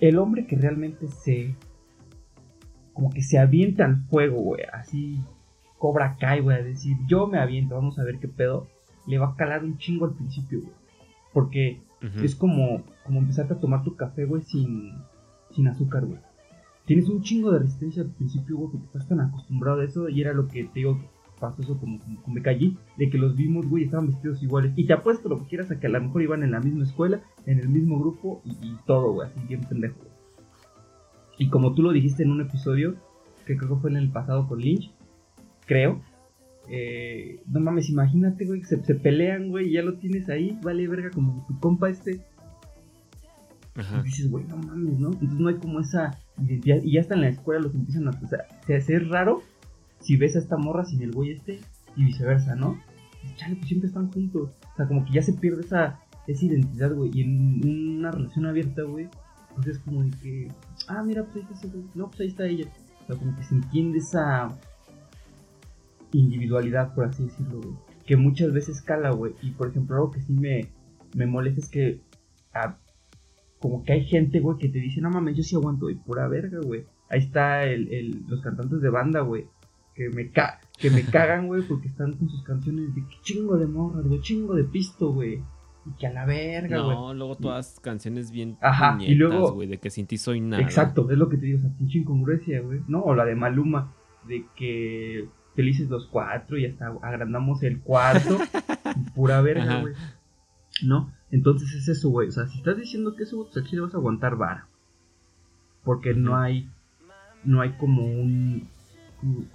el hombre que realmente se. Como que se avienta al fuego, güey. Así cobra Kai, güey. A decir, yo me aviento, vamos a ver qué pedo. Le va a calar un chingo al principio, güey. Porque es como, como empezarte a tomar tu café, güey, sin, sin azúcar, güey. Tienes un chingo de resistencia al principio, güey, porque estás tan acostumbrado a eso. Y era lo que te digo, que pasó eso como, con Becayi, de que los vimos, güey, estaban vestidos iguales. Y te apuesto lo que quieras a que a lo mejor iban en la misma escuela, en el mismo grupo y, todo, güey, así bien pendejo. Y como tú lo dijiste en un episodio, que creo que fue en el pasado con Lynch, creo. eh, no mames, imagínate, güey, que se, se pelean, güey, ya lo tienes ahí, vale verga, como tu compa este. Y dices, güey, no mames, ¿no? Entonces no hay como esa. Y ya hasta en la escuela los empiezan a. O sea, se es raro si ves a esta morra sin el güey este y viceversa, ¿no? Chale, pues siempre están juntos. O sea, como que ya se pierde esa, esa identidad, güey. Y en una relación abierta, güey, pues es como de que. Ah, mira, pues ahí está ese güey. No, pues ahí está ella. O sea, como que se entiende esa individualidad, por así decirlo, güey. Que muchas veces cala, güey. Y por ejemplo, algo que sí me, me molesta es que. ah, como que hay gente, güey, que te dice, no mames, yo sí aguanto, y pura verga, güey. Ahí está el, el- los cantantes de banda, güey, que me, ca que me cagan, güey, porque están con sus canciones de que chingo de morras, güey, chingo de pisto, güey. Y que a la verga, güey. No, luego todas canciones bien Ajá, y luego- güey, de que sin ti soy nada. Exacto, es lo que te digo, o sea, pinche incongruencia, güey. No, o la de Maluma, de que felices los cuatro y hasta agrandamos el cuarto. y pura verga, güey. ¿No? Entonces es eso, güey. O sea, si estás diciendo que eso, pues aquí le vas a aguantar vara. Porque no hay. No hay como un.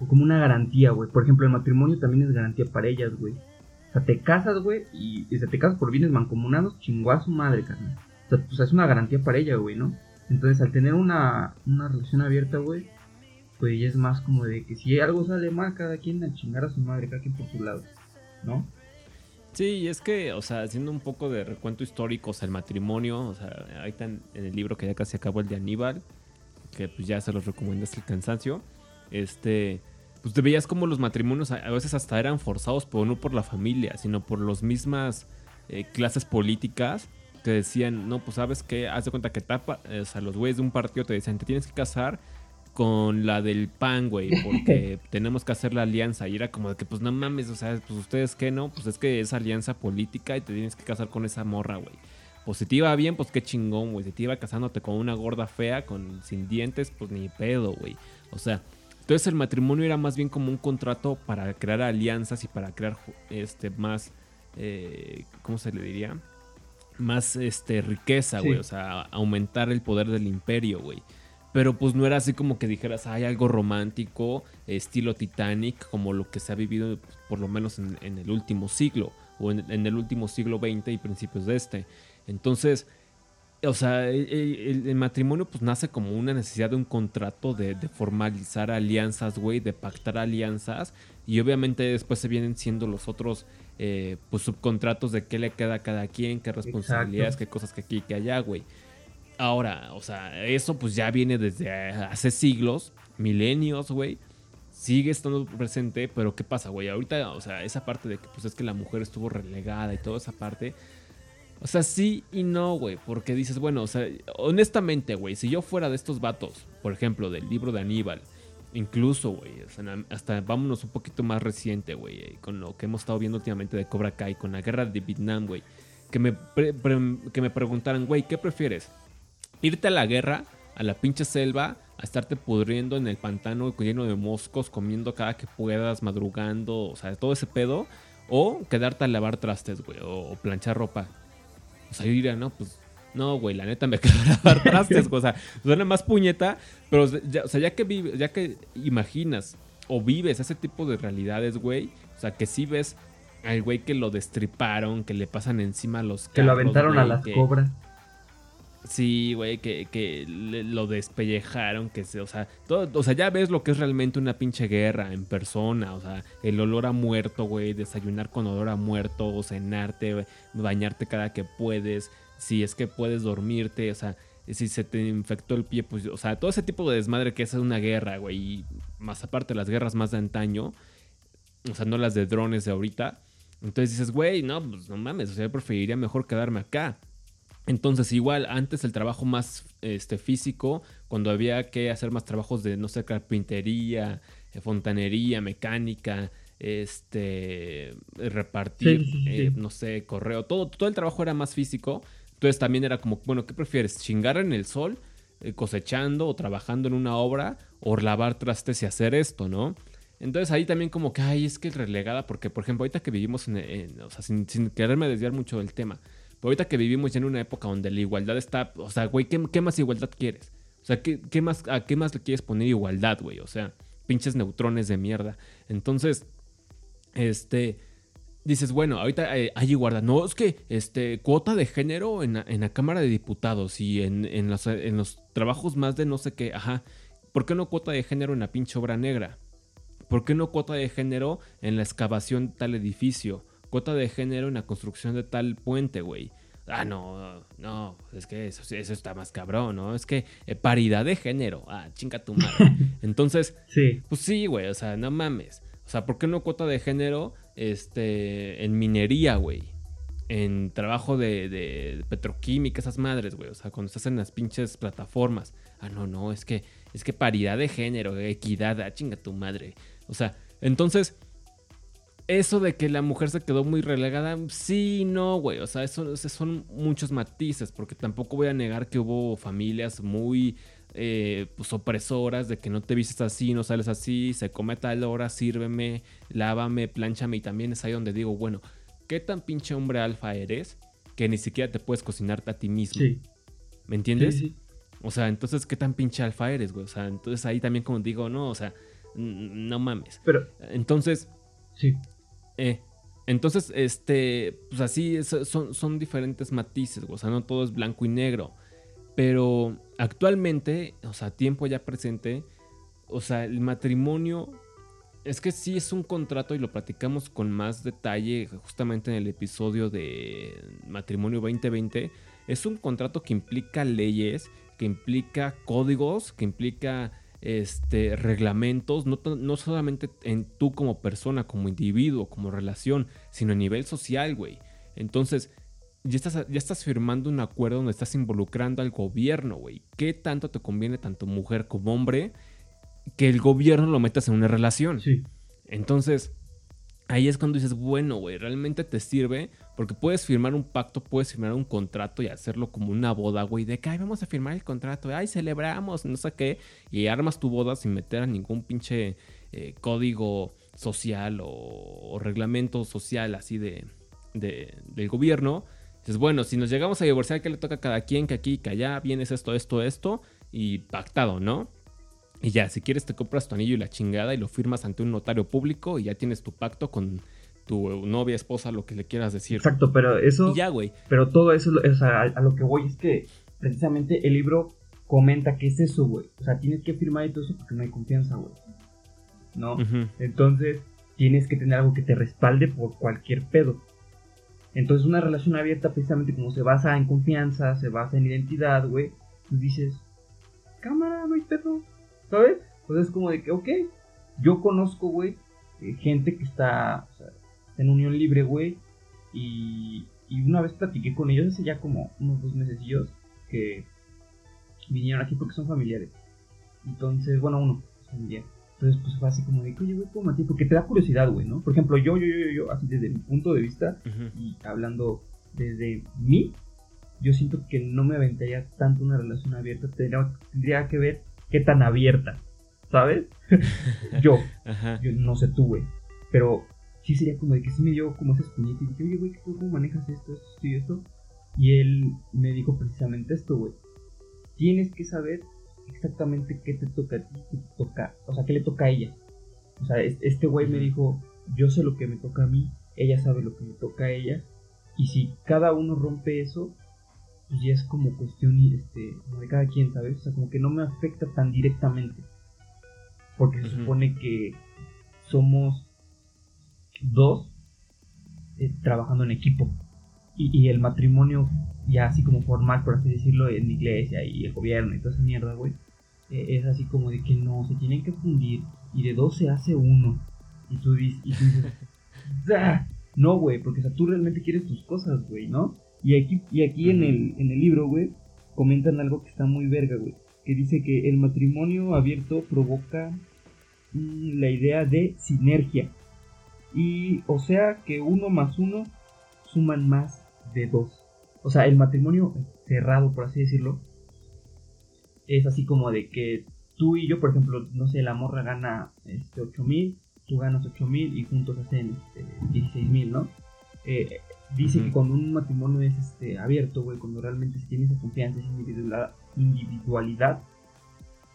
Como una garantía, güey. Por ejemplo, el matrimonio también es garantía para ellas, güey. O sea, te casas, güey, y, y si te casas por bienes mancomunados, chingó a su madre, carnal. O sea, pues es una garantía para ella, güey, ¿no? Entonces, al tener una, una relación abierta, güey, pues ya es más como de que si algo sale mal, cada quien a chingar a su madre, cada quien por su lado, ¿no? Sí, y es que, o sea, haciendo un poco de recuento histórico, o sea, el matrimonio, o sea, ahí está en, el libro que ya casi acabó el de Aníbal, que pues ya se los recomiendo hasta el cansancio. Este, pues te veías como los matrimonios a, a veces hasta eran forzados, pero no por la familia, sino por las mismas eh, clases políticas que decían, no, pues sabes que, haz de cuenta que tapa, eh, o sea, los güeyes de un partido te decían, te tienes que casar con la del PAN, güey, porque tenemos que hacer la alianza. Y era como de que, pues no mames, o sea, pues ustedes qué, ¿no? Pues es que es alianza política y te tienes que casar con esa morra, güey. Pues si te iba bien, pues qué chingón, güey. Si te iba casándote con una gorda fea, con sin dientes, pues ni pedo, güey. O sea, entonces el matrimonio era más bien como un contrato para crear alianzas y para crear este más, eh, ¿cómo se le diría? Más este riqueza, Sí. güey. O sea, aumentar el poder del imperio, güey. Pero pues no era así como que dijeras, hay algo romántico, estilo Titanic, como lo que se ha vivido pues, por lo menos en, en el último siglo, o en, en el último siglo XX y principios de este. Entonces, o sea, el, el- el matrimonio pues nace como una necesidad de un contrato, de, de formalizar alianzas, güey, de pactar alianzas. Y obviamente después se vienen siendo los otros eh, pues subcontratos de qué le queda a cada quien, qué responsabilidades, qué cosas que aquí que allá, güey. Ahora, o sea, eso pues ya viene desde hace siglos, milenios, güey. Sigue estando presente, pero ¿qué pasa, güey? Ahorita, o sea, esa parte de que pues es que la mujer estuvo relegada y toda esa parte. O sea, sí y no, güey, porque dices, bueno, o sea, honestamente, güey, si yo fuera de estos vatos, por ejemplo, del libro de Aníbal, incluso, güey, hasta vámonos un poquito más reciente, güey, eh, con lo que hemos estado viendo últimamente de Cobra Kai, con la guerra de Vietnam, güey, que me, que me preguntaran, güey, ¿qué prefieres? Irte a la guerra, a la pinche selva, a estarte pudriendo en el pantano lleno de moscos, comiendo cada que puedas, madrugando, o sea, todo ese pedo, o quedarte a lavar trastes, güey, o, planchar ropa. O sea, yo diría, no, pues No, güey, la neta me quedo a lavar trastes, o sea, suena más puñeta, pero ya, o sea, ya que vives, ya que imaginas o vives ese tipo de realidades, güey, o sea, que sí ves al güey que lo destriparon, que le pasan encima los Que lo carros, aventaron a güey, las que- cobras. Sí, güey, que, que lo despellejaron, que se, o sea, todo, o sea, ya ves lo que es realmente una pinche guerra en persona, o sea, el olor a muerto, güey, desayunar con olor a muerto, cenarte, bañarte cada que puedes, si es que puedes dormirte, o sea, si se te infectó el pie, pues, o sea, todo ese tipo de desmadre que es una guerra, güey, y más aparte las guerras más de antaño, o sea, no las de drones de ahorita, entonces dices, güey, no, pues no mames, o sea, yo preferiría mejor quedarme acá. Entonces, igual, antes el trabajo más este, físico, cuando había que hacer más trabajos de, no sé, carpintería, eh, fontanería, mecánica, este, repartir, Sí, sí, sí, eh, no sé, correo, todo, todo el trabajo era más físico. Entonces también era como, bueno, ¿qué prefieres? ¿Chingar en el sol, eh, cosechando o trabajando en una obra, o lavar trastes y hacer esto, ¿no? Entonces ahí también como que, ay, es que es relegada, porque por ejemplo, ahorita que vivimos en, en- o sea, sin, sin quererme desviar mucho del tema, pero ahorita que vivimos ya en una época donde la igualdad está, o sea, güey, ¿qué, más igualdad quieres? O sea, ¿qué, qué más, ¿a qué más le quieres poner igualdad, güey? O sea, pinches neutrones de mierda. Entonces, este, dices, bueno, ahorita eh, hay igualdad. No, es que este, cuota de género en, la- en la Cámara de Diputados y en, en los, en los trabajos más de no sé qué, ajá. ¿Por qué no cuota de género en la pinche obra negra? ¿Por qué no cuota de género en la excavación de tal edificio? Cuota de género en la construcción de tal puente, güey. Ah, no, no, es que eso, eso está más cabrón, ¿no? Es que eh, paridad de género. Ah, chinga tu madre. Entonces, Sí. pues sí, güey, o sea, no mames. O sea, ¿por qué no cuota de género este, en minería, güey? En trabajo de, de petroquímica, esas madres, güey. O sea, cuando estás en las pinches plataformas. Ah, no, no, es que, es que paridad de género, equidad, ah, chinga tu madre. O sea, entonces, eso de que la mujer se quedó muy relegada, sí, no, güey. O sea, eso, son muchos matices, porque tampoco voy a negar que hubo familias muy eh, pues, opresoras de que no te vistes así, no sales así, se come a tal hora, sírveme, lávame, planchame. Y también es ahí donde digo, bueno, ¿qué tan pinche hombre alfa eres que ni siquiera te puedes cocinarte a ti mismo? Sí. ¿Me entiendes? Sí, sí. O sea, entonces, ¿qué tan pinche alfa eres, güey? O sea, entonces ahí también como digo, no, o sea, no mames. Pero, Entonces, sí. Eh, entonces, este, pues así son, son diferentes matices, o sea, no todo es blanco y negro. Pero actualmente, o sea, tiempo ya presente, o sea, el matrimonio es que sí es un contrato y lo platicamos con más detalle justamente en el episodio de Matrimonio 2020. Es un contrato que implica leyes, que implica códigos, que implica este, reglamentos, no, no solamente en tú como persona, como individuo, como relación, sino a nivel social, güey. Entonces, ya estás, ya estás firmando un acuerdo donde estás involucrando al gobierno, güey. ¿Qué tanto te conviene tanto mujer como hombre que el gobierno lo metas en una relación? Sí. Entonces, ahí es cuando dices, bueno, güey, realmente te sirve porque puedes firmar un pacto, puedes firmar un contrato y hacerlo como una boda, güey, de que, ay, vamos a firmar el contrato, ay, celebramos, no sé qué, y armas tu boda sin meter a ningún pinche eh, código social o, reglamento social así de, de- del gobierno. Dices, bueno, si nos llegamos a divorciar, ¿qué le toca a cada quien? Que aquí, que allá, vienes esto, esto, esto, y pactado, ¿no? Y ya, si quieres te compras tu anillo y la chingada y lo firmas ante un notario público y ya tienes tu pacto con tu novia, esposa, lo que le quieras decir. Exacto, pero eso. Y ya, güey. Pero todo eso, o sea, a, a lo que voy es que precisamente el libro comenta que es eso, güey. O sea, tienes que firmar y todo eso porque no hay confianza, güey. ¿No? Entonces, tienes que tener algo que te respalde por cualquier pedo. Entonces, una relación abierta, precisamente como se basa en confianza, se basa en identidad, güey, tú dices, cámara, no hay pedo, ¿sabes? Entonces, es como de que, ok, yo conozco, güey, eh, gente que está o sea, en unión libre, güey, y, y una vez platiqué con ellos hace ya como unos dos mesecillos que vinieron aquí porque son familiares. Entonces, bueno, uno es familiar. Entonces, pues fue así como de, oye, güey, ¿cómo ti? Porque te da curiosidad, güey, ¿no? Por ejemplo, yo, yo, yo, yo, yo, así desde mi punto de vista, y hablando desde mí, yo siento que no me aventaría tanto una relación abierta. Tendría, tendría que ver qué tan abierta, ¿sabes? yo, Ajá. yo no sé tú, güey. Pero sí sería como de que sí me dio como ese puñete y dije, oye, güey, ¿qué- ¿cómo manejas esto, esto y esto? Y él me dijo precisamente esto, güey. Tienes que saber exactamente qué te toca a ti, qué te toca, o sea, qué le toca a ella. O sea, este güey me dijo, yo sé lo que me toca a mí, ella sabe lo que me toca a ella, y si cada uno rompe eso, pues ya es como cuestión este, de cada quien, ¿sabes? O sea, como que no me afecta tan directamente. Porque se supone que somos dos eh, trabajando en equipo. Y, el matrimonio, ya así como formal, por así decirlo, en iglesia y el gobierno y toda esa mierda, güey, eh, es así como de que no, se tienen que fundir y de dos se hace uno. Y tú, dices, y dices, ¡Ah! no, güey, porque o sea, tú realmente quieres tus cosas, güey, ¿no? Y aquí, y aquí en, el, en el libro, güey, comentan algo que está muy verga, güey. Que dice que el matrimonio abierto provoca mm, la idea de sinergia. Y o sea que uno más uno suman más de dos. O sea, el matrimonio cerrado, por así decirlo, es así como de que tú y yo, por ejemplo, no sé, la morra gana este, 8 mil, tú ganas 8 mil y juntos hacen este, 16 mil, ¿no? Eh, dice que cuando un matrimonio es este, abierto, güey, cuando realmente se tiene esa confianza, esa individualidad,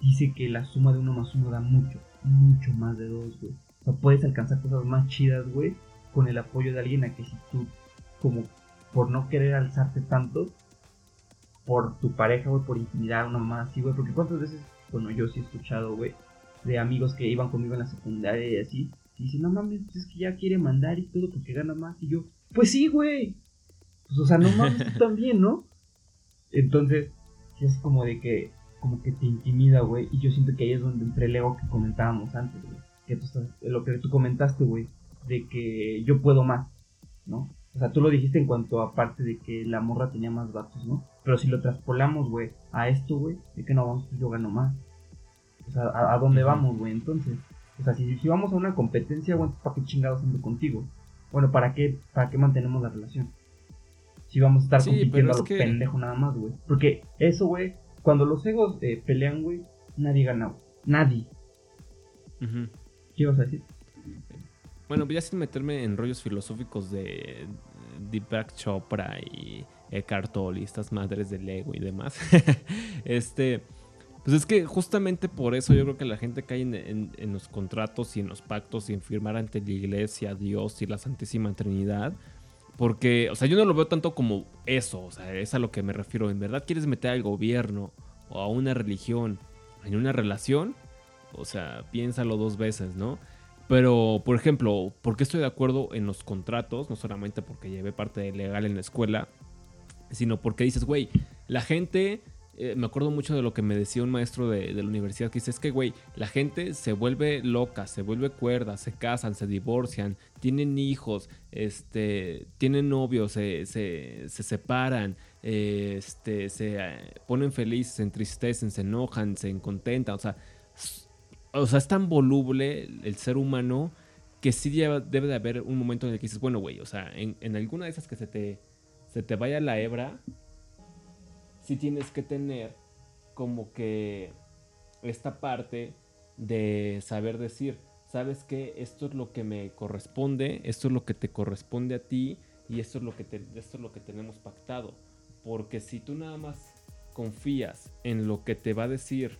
dice que la suma de uno más uno da mucho, mucho más de dos, güey. Puedes alcanzar cosas más chidas, güey, con el apoyo de alguien a que si tú, como por no querer alzarte tanto, por tu pareja, güey, por intimidar a una mamá así, güey, porque cuántas veces, bueno, yo sí he escuchado, güey, de amigos que iban conmigo en la secundaria y así, y dicen, no mames, pues es que ya quiere mandar y todo porque gana más, y yo, pues sí, güey, pues o sea, no mames, tú también, ¿no? Entonces, es como de que, como que te intimida, güey, y yo siento que ahí es donde entra el ego que comentábamos antes, güey que tú estás, lo que tú comentaste, güey, de que yo puedo más, ¿no? O sea, tú lo dijiste en cuanto a parte de que la morra tenía más datos, ¿no? Pero si lo traspolamos, güey, a esto, güey, de que no vamos, pues yo gano más. O sea, ¿a, dónde vamos, güey? Entonces, o sea, si, si vamos a una competencia, güey, ¿para qué chingados ando contigo? Bueno, ¿para qué, ¿para qué mantenemos la relación? Si vamos a estar compitiendo a lo pendejo nada más, güey. Porque eso, güey, cuando los egos eh, pelean, güey, nadie gana, Nadie. ¿Qué ibas a decir? Bueno, ya sin meterme en rollos filosóficos de Deepak Chopra y Eckhart Tolle y estas madres del ego y demás. este, pues es que justamente por eso yo creo que la gente cae en, los contratos y en los pactos y en firmar ante la iglesia, Dios y la Santísima Trinidad. Porque, o sea, yo no lo veo tanto como eso, o sea, es a lo que me refiero. ¿En verdad quieres meter al gobierno o a una religión en una relación? O sea, piénsalo dos veces, ¿no? Pero, por ejemplo, ¿por qué estoy de acuerdo en los contratos? No solamente porque llevé parte legal en la escuela, sino porque dices, güey, la gente, eh, me acuerdo mucho de lo que me decía un maestro de, la universidad, que dice, es que, güey, la gente se vuelve loca, se vuelve cuerda, se casan, se divorcian, tienen hijos, este, tienen novios, se, se, se separan, este, se eh, ponen felices, se entristecen, se enojan, se contentan, o sea o sea, es tan voluble el ser humano que sí debe de haber un momento en el que dices, bueno, güey, o sea, en, alguna de esas que se te, se te vaya la hebra, sí tienes que tener como que esta parte de saber decir, sabes que esto es lo que me corresponde, esto es lo que te corresponde a ti y esto es lo que, esto es lo que tenemos pactado. Porque si tú nada más confías en lo que te va a decir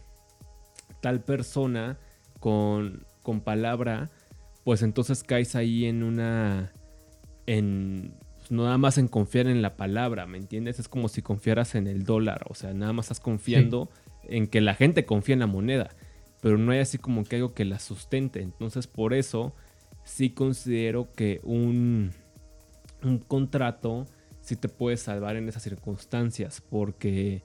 tal persona con, con palabra, pues entonces caes ahí en una... en no nada más en confiar en la palabra, ¿me entiendes? Es como si confiaras en el dólar, o sea, nada más estás confiando en que la gente confía en la moneda, pero no hay así como que algo que la sustente. Entonces, por eso sí considero que un, un contrato sí te puede salvar en esas circunstancias, porque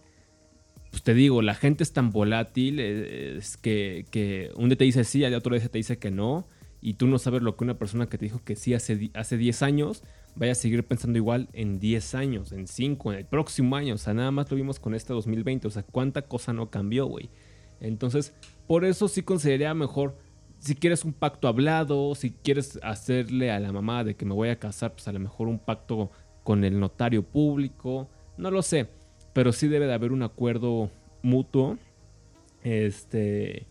pues te digo, la gente es tan volátil eh, es que, un día te dice sí, al otro día te dice que no, y tú no sabes lo que una persona que te dijo que sí hace, hace 10 años vaya a seguir pensando igual en 10 años, en 5, en el próximo año. O sea, nada más lo vimos con este 2020. O sea, cuánta cosa no cambió, güey. Entonces, por eso sí consideraría mejor, si quieres un pacto hablado, si quieres hacerle a la mamá de que me voy a casar, pues a lo mejor un pacto con el notario público. No lo sé pero sí debe de haber un acuerdo mutuo este,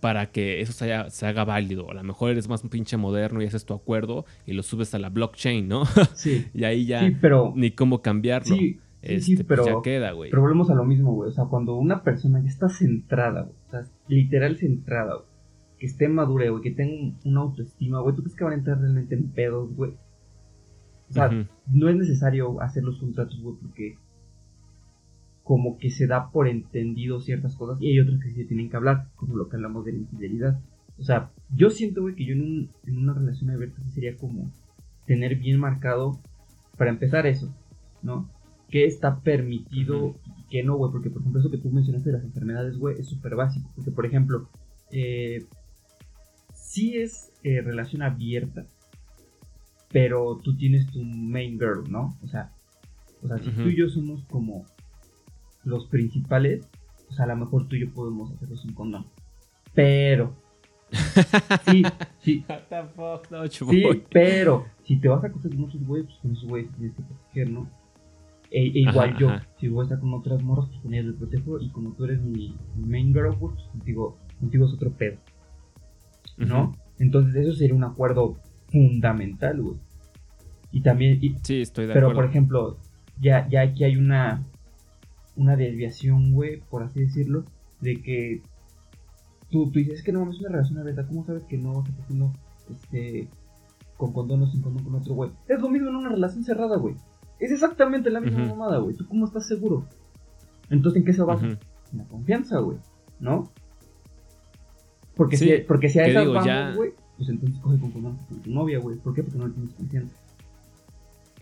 para que eso se, haga válido. A lo mejor eres más un pinche moderno y haces tu acuerdo y lo subes a la blockchain, ¿no? Sí. y ahí ya pero, ni cómo cambiarlo. Sí, este, sí, pues pero- ya queda, güey. Pero volvemos a lo mismo, güey. O sea, cuando una persona ya está centrada, güey. O sea, literal centrada, güey. Que esté madura, güey. Que tenga un- una autoestima, güey. ¿Tú crees que van a entrar realmente en pedos, güey? O sea, no es necesario hacer los contratos, güey, porque como que se da por entendido ciertas cosas y hay otras que sí se tienen que hablar, como lo que hablamos de la infidelidad. O sea, yo siento, güey, que yo en, un- en una relación abierta sí sería como tener bien marcado, para empezar eso, ¿no? Que está permitido y que no, güey, porque por ejemplo eso que tú mencionaste de las enfermedades, güey, es súper básico, porque por ejemplo, eh, sí es eh, relación abierta, pero tú tienes tu main girl, ¿no? O sea, o sea, si tú y yo somos como los principales, o sea, a lo mejor tú y yo podemos hacerlo sin condón. Pero, sí, sí, What the fuck, no, sí, pero, si te vas a acostar con otros güeyes, pues con esos güeyes tienes que proteger, ¿no? E, e igual Ajá, yo, ajá. si voy a estar con otras morras, pues con ellas me protejo, y como tú eres mi, mi main girl, pues contigo, contigo es otro pedo. ¿no? Entonces eso sería un acuerdo fundamental, güey. Y también, y- Sí, estoy de pero acuerdo. por ejemplo, ya, ya aquí hay una, una desviación, güey, por así decirlo, de que tú, tú dices "Es que no mames, es una relación abierta, ¿cómo sabes que no estás haciendo este, con condón o sin condón con otro güey? Es lo mismo en una relación cerrada, güey. Es exactamente la misma Ujú. mamada, güey. ¿Tú cómo estás seguro? Entonces, ¿en qué se basa? En la confianza, güey, ¿no? Porque, Sí, si, porque si a esas digo, vamos, ya- güey, pues entonces coge con, con, con tu novia, güey. ¿Por qué? Porque no le tienes confianza.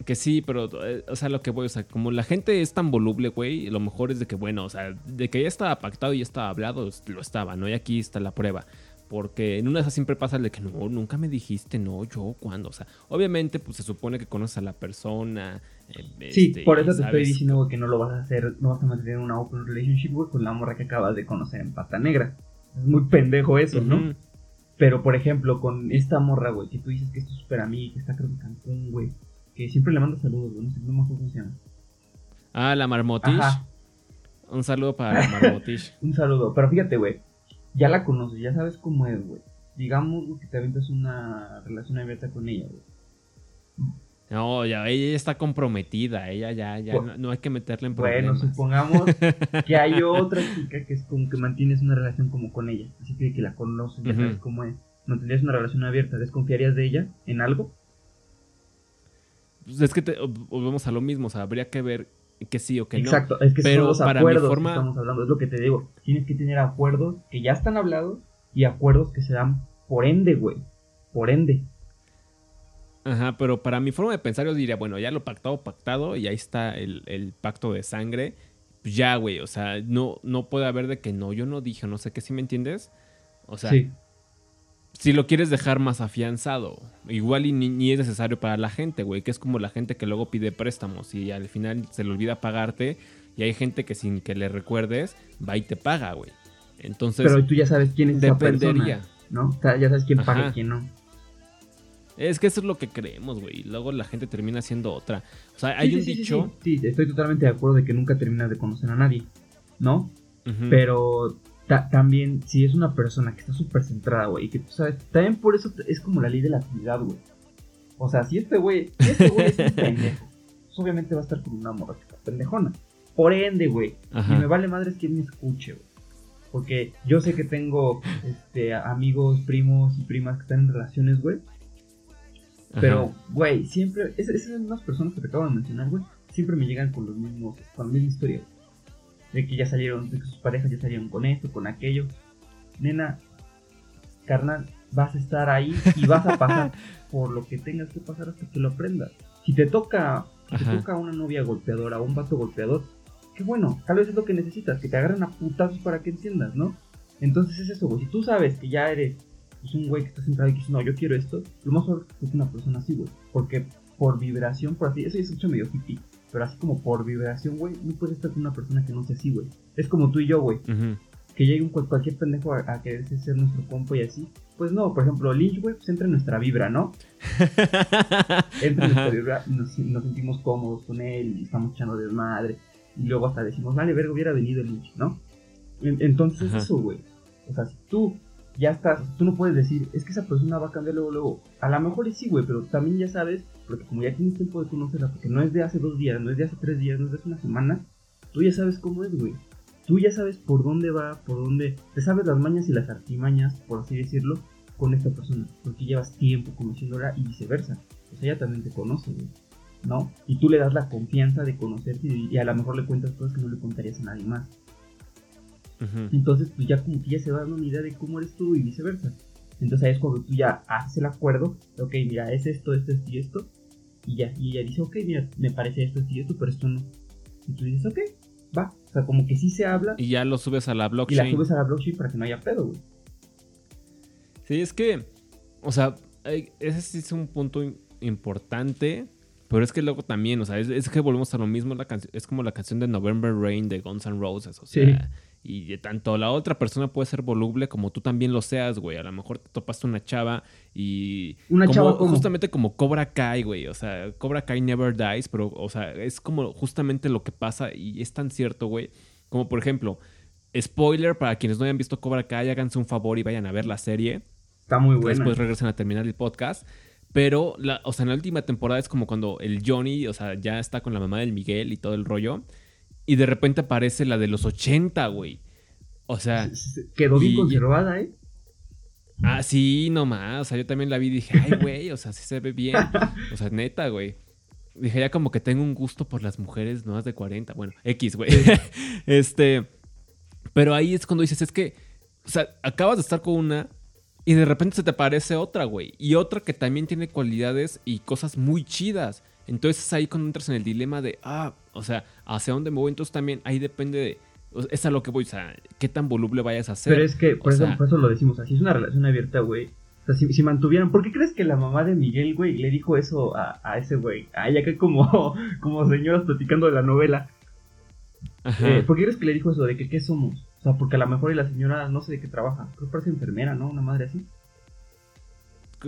Que sí, pero, eh, o sea, lo que voy, o sea, como la gente es tan voluble, güey, lo mejor es de que, bueno, o sea, de que ya estaba pactado y ya estaba hablado, lo estaba, ¿no? Y aquí está la prueba. Porque en una de esas siempre pasa el de que no, nunca me dijiste, no, yo, ¿cuándo? O sea, obviamente, pues se supone que conoces a la persona. eh, Sí, este, por eso te estoy diciendo, güey, que no lo vas a hacer, no vas a mantener una open relationship, güey, con la morra que acabas de conocer en Pata Negra. Es muy pendejo eso, ¿no? Pero, por ejemplo, con esta morra, güey, que tú dices que es tu super amiga, que está creo que en Cancún, güey, que siempre le manda saludos, no sé no me acuerdo cómo se llama. Ah, la marmotish. Ajá, Un saludo para la marmotish. un saludo. Pero fíjate, güey, ya la conoces, ya sabes cómo es, güey. Digamos, que te aventas una relación abierta con ella, güey. No, ya, ella está comprometida, ella ya, ya, Bu- no, no hay que meterla en Bueno, problemas. supongamos que hay otra chica que es como que mantienes una relación como con ella. Así que que la conoces, ya sabes cómo es. Mantendrías una relación abierta, ¿desconfiarías de ella en algo? Pues es que te- volvemos a lo mismo, o sea, habría que ver que sí o que no. Exacto, es que Pero son los para acuerdos forma- que estamos hablando, es lo que te digo. Tienes que tener acuerdos que ya están hablados y acuerdos que se dan por ende, güey. Por ende. Ajá, pero para mi forma de pensar yo diría, bueno, ya lo pactado, pactado, y ahí está el, el pacto de sangre. Pues ya, güey, o sea, no, no puede haber de que no, yo no dije, no sé qué, ¿sí me entiendes? O sea, sí. Si lo quieres dejar más afianzado, igual y ni, ni es necesario para la gente, güey, que es como la gente que luego pide préstamos y al final se le olvida pagarte y hay gente que sin que le recuerdes va y te paga, güey. Entonces, Pero tú ya sabes quién es esa dependería. persona, ¿no? O sea, ya sabes quién paga y quién no. es que eso es lo que creemos, güey, luego la gente termina siendo otra. O sea, hay Sí, un sí, dicho... Sí, sí, estoy totalmente de acuerdo de que nunca terminas de conocer a nadie, ¿no? Pero ta- también, si es una persona que está súper centrada, güey, y que tú sabes, también por eso es como la ley de la actividad, güey. O sea, si este güey, si este güey es un pendejo, pues obviamente va a estar con una morra que está pendejona. Por ende, güey, y me vale madres quien me escuche, güey. Porque yo sé que tengo este, amigos, primos y primas que están en relaciones, güey. Ajá. Pero, güey, siempre, es- esas mismas personas que te acabo de mencionar, güey, siempre me llegan con los mismos, con la misma historia, güey. De que ya salieron, de que sus parejas ya salieron con esto, con aquello. Nena, carnal, vas a estar ahí y vas a pasar por lo que tengas que pasar hasta que lo aprendas. Si te toca, si te toca una novia golpeadora o un vato golpeador, qué bueno, tal vez es lo que necesitas, que te agarren a putazos para que entiendas, ¿no? Entonces es eso, güey. Si tú sabes que ya eres pues, un güey que está centrado y que dice, no, yo quiero esto, lo más probable es que una persona así, güey. Porque por vibración, por así, eso ya es mucho medio hippie, pero así como por vibración, güey, no puedes estar con una persona que no sea así, güey. Es como tú y yo, güey. Que llegue un, cual- cualquier pendejo a, a quererse ser nuestro compa y así. Pues no, por ejemplo, Lynch, güey, pues entra en nuestra vibra, ¿no? Entra en nuestra vibra y nos, nos sentimos cómodos con él y estamos echando desmadre. Y luego hasta decimos, vale, verga, hubiera venido el Lynch, ¿no? En- entonces Ajá. es eso, güey. O sea, si tú ya estás, tú no puedes decir, es que esa persona va a cambiar luego, luego. A lo mejor sí, güey, pero también ya sabes, porque como ya tienes tiempo de conocerla, porque no es de hace dos días, no es de hace tres días, no es de hace una semana, tú ya sabes cómo es, güey. Tú ya sabes por dónde va, por dónde, te sabes las mañas y las artimañas, por así decirlo, con esta persona, porque llevas tiempo conociéndola y viceversa. Sea, ella también te conoce, güey. ¿No? Y tú le das la confianza de conocerte y, y a lo mejor le cuentas cosas que no le contarías a nadie más. Entonces, pues ya como que ya se va dando una idea de cómo eres tú y viceversa. Entonces ahí es cuando tú ya haces el acuerdo, ok, mira, es esto, esto, esto y esto. Y ya, y ella dice, ok, mira, me parece esto, esto y esto, pero esto no. Y tú dices, ok, va. O sea, como que sí se habla Y ya lo subes a la y la blockchain. subes a la blockchain para que no haya pedo, güey. Sí, es que, o sea, ese sí es un punto im- importante, pero es que luego también, o sea, es, es que volvemos a lo mismo, la canción, es como la canción de November Rain de Guns N' Roses, o Sí. Y de tanto la otra persona puede ser voluble como tú también lo seas, güey, a lo mejor te topaste una chava y... Una como- chava como- Justamente como Cobra Kai, güey, o sea, Cobra Kai never dies, pero, o sea, es como justamente lo que pasa y es tan cierto, güey, como por ejemplo... Spoiler para quienes no hayan visto Cobra Kai, háganse un favor y vayan a ver la serie. Está muy buena. Después regresan a terminar el podcast. Pero, la, o sea, en la última temporada es como cuando el Johnny, o sea, ya está con la mamá del Miguel y todo el rollo. Y de repente aparece la de los 80, güey. O sea, Se- se- Quedó bien y- conservada, ¿eh? ah, sí, nomás. O sea, yo también la vi y dije, ay, güey, o sea, sí se ve bien. O sea, neta, güey. Dije, ya como que tengo un gusto por las mujeres más de 40. Bueno, X, güey. este. Pero ahí es cuando dices, es que, o sea, acabas de estar con una y de repente se te aparece otra, güey. Y otra que también tiene cualidades y cosas muy chidas. Entonces es ahí cuando entras en el dilema de, ah, o sea, ¿hacia dónde me voy? Entonces también ahí depende de, o sea, es a lo que voy, o sea, qué tan voluble vayas a hacer. Pero es que, por, eso, sea- por eso lo decimos, así es una relación abierta, güey. O sea, si, si mantuvieran, ¿por qué crees que la mamá de Miguel, güey, le dijo eso a, a ese güey? A ella que como, como señoras platicando de la novela. Ajá. Eh, ¿Por qué crees que le dijo eso de que qué somos? O sea, porque a lo mejor y la señora no sé de qué trabaja. Creo que parece enfermera, ¿no? Una madre así.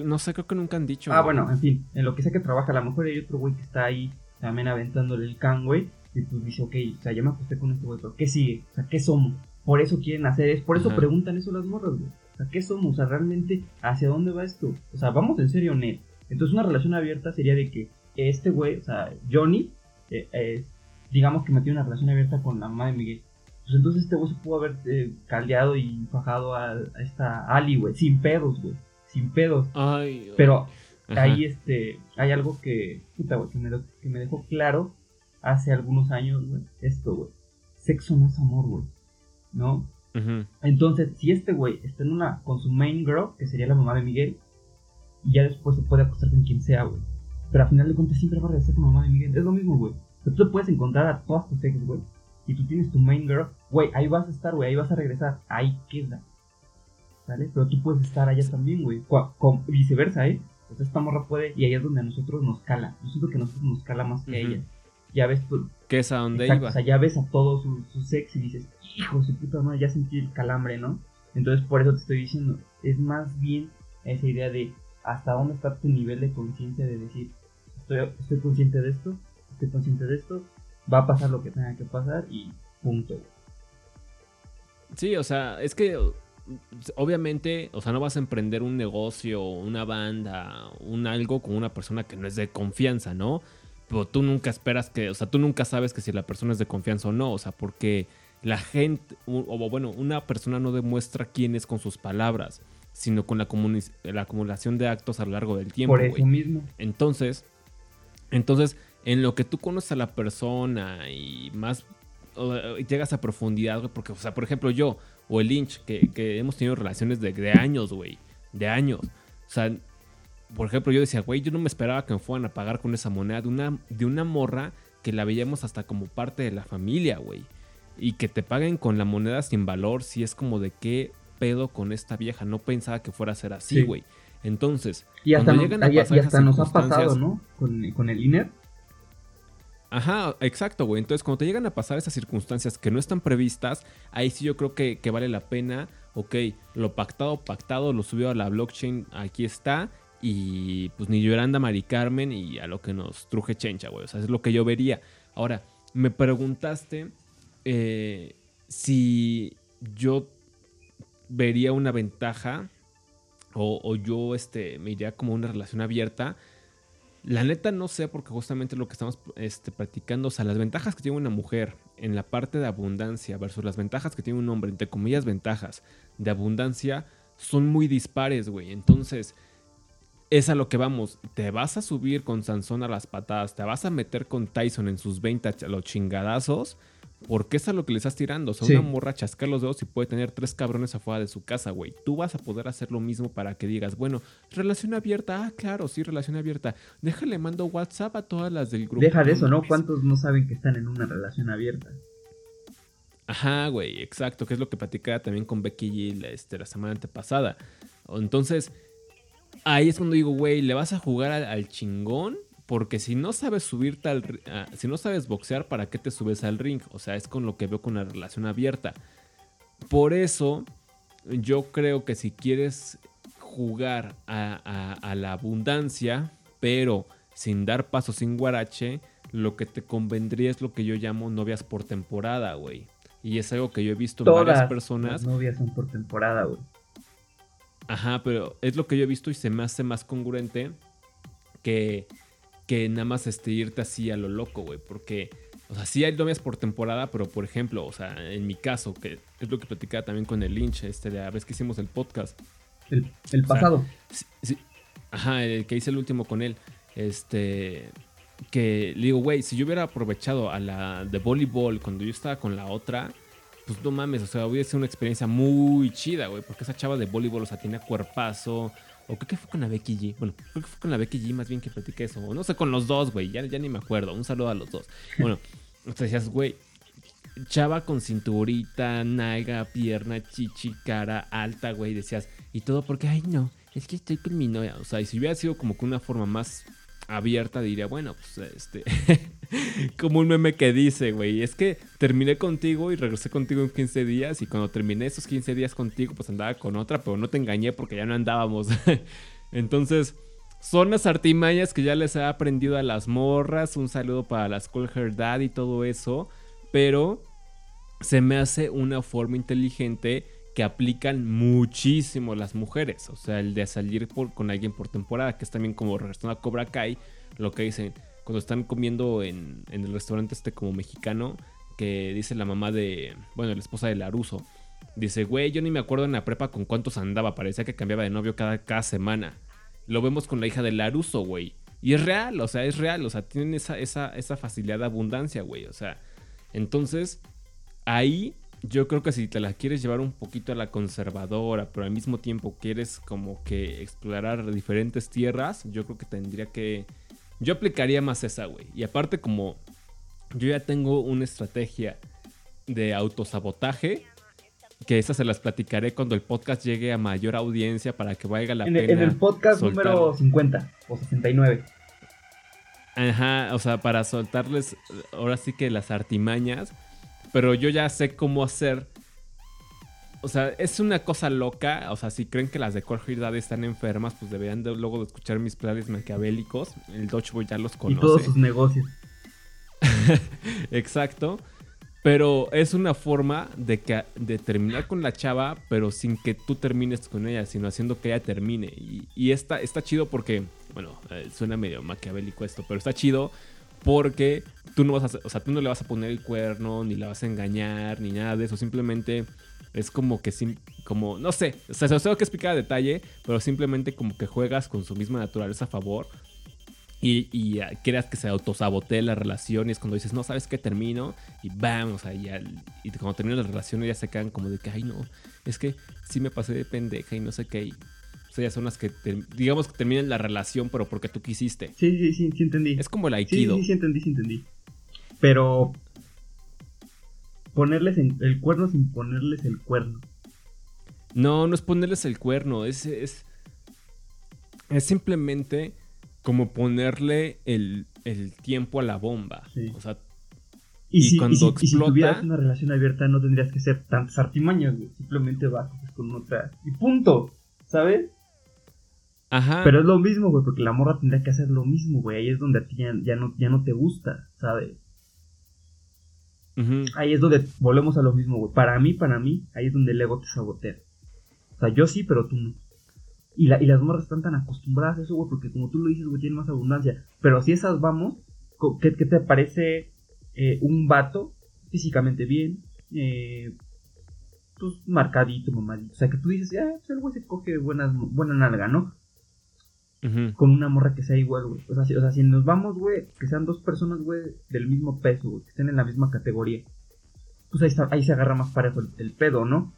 No sé, creo que nunca han dicho. Ah, güey. bueno, en fin, en lo que sea que trabaja, a lo mejor hay otro güey que está ahí también aventándole el can, güey. Y pues dice, ok, o sea, ya me acosté con este güey, pero ¿qué sigue? O sea, ¿qué somos? Por eso quieren hacer, es por eso Ajá. preguntan eso las morras, güey. O sea, ¿qué somos? O sea, realmente, ¿hacia dónde va esto? O sea, vamos en serio, Ned. Entonces, una relación abierta sería de que este güey, o sea, Johnny, eh, eh, digamos que metió una relación abierta con la mamá de Miguel. Pues entonces este güey se pudo haber eh, caldeado y fajado a, a esta Ali, güey, sin pedos, güey. Sin pedos. Ay, Pero ajá. ahí este hay algo que puta güey que me, lo- que me dejó claro hace algunos años güey esto güey. Sexo no es amor güey no entonces si este güey está en una con su main girl que sería la mamá de Miguel y ya después se puede acostar con quien sea güey. Pero al final de cuentas siempre va a regresar con la mamá de Miguel. Es lo mismo güey. O sea, tú te puedes encontrar a todas tus ex güey. Y tú tienes tu main girl. Güey ahí vas a estar güey. Ahí vas a regresar. Ahí queda. ¿Sale? Pero tú puedes estar allá también, güey. Con- viceversa, ¿eh? Sea, esta morra puede, y ahí es donde a nosotros nos cala. Yo siento que a nosotros nos cala más que a Ujú. ella. Ya ves, tú, ¿Qué es a dónde exacto, iba? o sea, ya ves a todos sus su sex y dices, hijo su puta madre, ya sentí el calambre, ¿no? Entonces, por eso te estoy diciendo, es más bien esa idea de hasta dónde está tu nivel de conciencia de decir, estoy, estoy consciente de esto, estoy consciente de esto, va a pasar lo que tenga que pasar y punto. Sí, o sea, es que obviamente, o sea, no vas a emprender un negocio, una banda, un algo con una persona que no es de confianza, ¿no? Pero tú nunca esperas que, o sea, tú nunca sabes que si la persona es de confianza o no, o sea, porque la gente, o bueno, una persona no demuestra quién es con sus palabras, sino con la, la acumulación de actos a lo largo del tiempo. por eso mismo. Entonces, entonces, en lo que tú conoces a la persona y más o, llegas a profundidad, porque, o sea, por ejemplo, yo o el Lynch, que, que hemos tenido relaciones de, de años, güey, de años. O sea, por ejemplo, yo decía, güey, yo no me esperaba que me fueran a pagar con esa moneda de una, de una morra que la veíamos hasta como parte de la familia, güey. Y que te paguen con la moneda sin valor, si es como de qué pedo con esta vieja. No pensaba que fuera a ser así, Sí. güey. Entonces, Y hasta, Cuando llegan a y- pasar y hasta esas nos ha pasado, ¿no? Con, con el INER. Ajá, exacto, güey. Entonces, cuando te llegan a pasar esas circunstancias que no están previstas, ahí sí yo creo que, que vale la pena. Ok, lo pactado, pactado, lo subió a la blockchain, aquí está. Y pues ni llorando a Mari Carmen y a lo que nos truje chencha, güey. O sea, es lo que yo vería. Ahora, me preguntaste eh, si yo vería una ventaja o, o yo este, me iría como una relación abierta. La neta no sé porque justamente lo que estamos este, practicando, o sea, las ventajas que tiene una mujer en la parte de abundancia versus las ventajas que tiene un hombre, entre comillas ventajas de abundancia, son muy dispares, güey. Entonces, es a lo que vamos. Te vas a subir con Sansón a las patadas, te vas a meter con Tyson en sus 20 a los chingadazos. Porque es a lo que le estás tirando. O sea, Sí. una morra chascar los dedos y puede tener tres cabrones afuera de su casa, güey. Tú vas a poder hacer lo mismo para que digas, bueno, relación abierta. Ah, claro, sí, relación abierta. Déjale, mando WhatsApp a todas las del grupo. Deja de eso, ¿no? ¿Cuántos no saben que están en una relación abierta? Ajá, güey, exacto, que es lo que platicaba también con Becky G la, este, la semana antepasada. Entonces, ahí es cuando digo, güey, le vas a jugar al, al chingón, porque si no sabes subirte al, ri- ah, si no sabes boxear, ¿para qué te subes al ring? O sea, es con lo que veo con la relación abierta. Por eso, yo creo que si quieres jugar a, a- a la abundancia, pero sin dar paso, sin guarache, lo que te convendría es lo que yo llamo novias por temporada, güey. Y es algo que yo he visto en varias personas. las novias son por temporada, güey. Ajá, pero es lo que yo he visto y se me hace más congruente que, que nada más este, irte así a lo loco, güey. Porque, o sea, sí hay novias por temporada, pero por ejemplo, o sea, en mi caso, que es lo que platicaba también con el Lynch, este, la vez que hicimos el podcast. El, el O sea, pasado. Sí, sí. Ajá, el que hice el último con él. Este. Que le digo, güey, si yo hubiera aprovechado a la de voleibol cuando yo estaba con la otra, pues no mames, o sea, hubiera sido una experiencia muy chida, güey, porque esa chava de voleibol, o sea, tenía cuerpazo. O creo que fue con la Becky G. Bueno, creo que fue con la Becky G más bien que platiqué eso. O no sé, con los dos, güey. Ya, ni me acuerdo. Un saludo a los dos. Bueno, entonces decías, güey, chava con cinturita, naga, pierna, chichi, cara alta, güey. Decías, y todo porque, ay, no, es que estoy con mi novia. O sea, y si hubiera sido como que una forma más abierta, diría, bueno, pues este. como un meme que dice, güey, es que terminé contigo y regresé contigo en 15 días. Y cuando terminé esos 15 días contigo, pues andaba con otra, pero no te engañé porque ya no andábamos. Entonces. Son las artimañas que ya les he aprendido a las morras. Un saludo para las Call Her Dad y todo eso. Pero se me hace una forma inteligente que aplican muchísimo las mujeres. O sea, el de salir por- con alguien por temporada, que es también como regresando a Cobra Kai, lo que dicen cuando están comiendo en, en el restaurante este como mexicano, que dice la mamá de, bueno, la esposa de Laruso. Dice, güey, yo ni me acuerdo en la prepa con cuántos andaba, parecía que cambiaba de novio cada, cada semana. Lo vemos con la hija de Laruso, güey. Y es real, o sea, es real, o sea, tienen esa, esa, esa facilidad de abundancia, güey. O sea, entonces, ahí yo creo que si te la quieres llevar un poquito a la conservadora, pero al mismo tiempo quieres como que explorar diferentes tierras, yo creo que tendría que... Yo aplicaría más esa, güey. Y aparte como yo ya tengo una estrategia de autosabotaje, que esas se las platicaré cuando el podcast llegue a mayor audiencia para que valga la En, pena. el- en el podcast soltar- número 50 o 69. Ajá, o sea, para soltarles ahora sí que las artimañas, pero yo ya sé cómo hacer. O sea, es una cosa loca. O sea, si creen que las de Jorge Daddy están enfermas, pues deberían de, luego de escuchar mis planes maquiavélicos. El Dodgeboy ya los Y conoce. todos sus negocios. Exacto. Pero es una forma de, que, de terminar con la chava, pero sin que tú termines con ella, sino haciendo que ella termine. Y, y está, está chido porque, bueno, eh, suena medio maquiavélico esto, pero está chido porque tú no vas a, o sea, tú no le vas a poner el cuerno, ni la vas a engañar, ni nada de eso. Simplemente es como que, como, no sé, o sea, se los tengo que explicar a detalle, pero simplemente como que juegas con su misma naturaleza a favor y, y creas que se autosabotee la relación y es cuando dices, no, ¿sabes qué? Termino y bam, o sea, y, al- y cuando termina la relación ya se quedan como de que, ay, no, es que sí me pasé de pendeja y no sé qué. y- o sea, ya son las que, ter- digamos que terminan la relación, pero porque tú quisiste. Sí, sí, sí, sí entendí. Es como el Sí, aikido. sí, sí entendí, sí entendí. Pero ponerles el cuerno sin ponerles el cuerno. No, no es ponerles el cuerno, es, es, es simplemente como ponerle el, el tiempo a la bomba. Sí. O sea, Y, si, y cuando si- y si explota- tuvieras una relación abierta no tendrías que ser tantas artimañas, güey. Simplemente vas pues, con otra. Y punto. ¿Sabes? ajá. Pero es lo mismo, güey, porque la morra tendría que hacer lo mismo, güey. Ahí es donde a ti ya, ya no, ya no te gusta, ¿sabes? Ahí es donde volvemos a lo mismo, güey. Para mí, para mí, ahí es donde el ego te sabotea. O sea, yo sí, pero tú no. Y, la, y las morras están tan acostumbradas a eso, güey, porque como tú lo dices, güey, tienen más abundancia. Pero si esas vamos, co- ¿qué, qué te parece eh, un vato físicamente bien? Eh, pues marcadito, mamadito. O sea, que tú dices, ah, pues el güey se coge buenas, buena nalga, ¿no? Con una morra que sea igual, güey. O sea, si, o sea, si nos vamos, güey, que sean dos personas, güey, del mismo peso, güey, que estén en la misma categoría. Pues ahí, está, ahí se agarra más parejo el, el pedo, ¿no?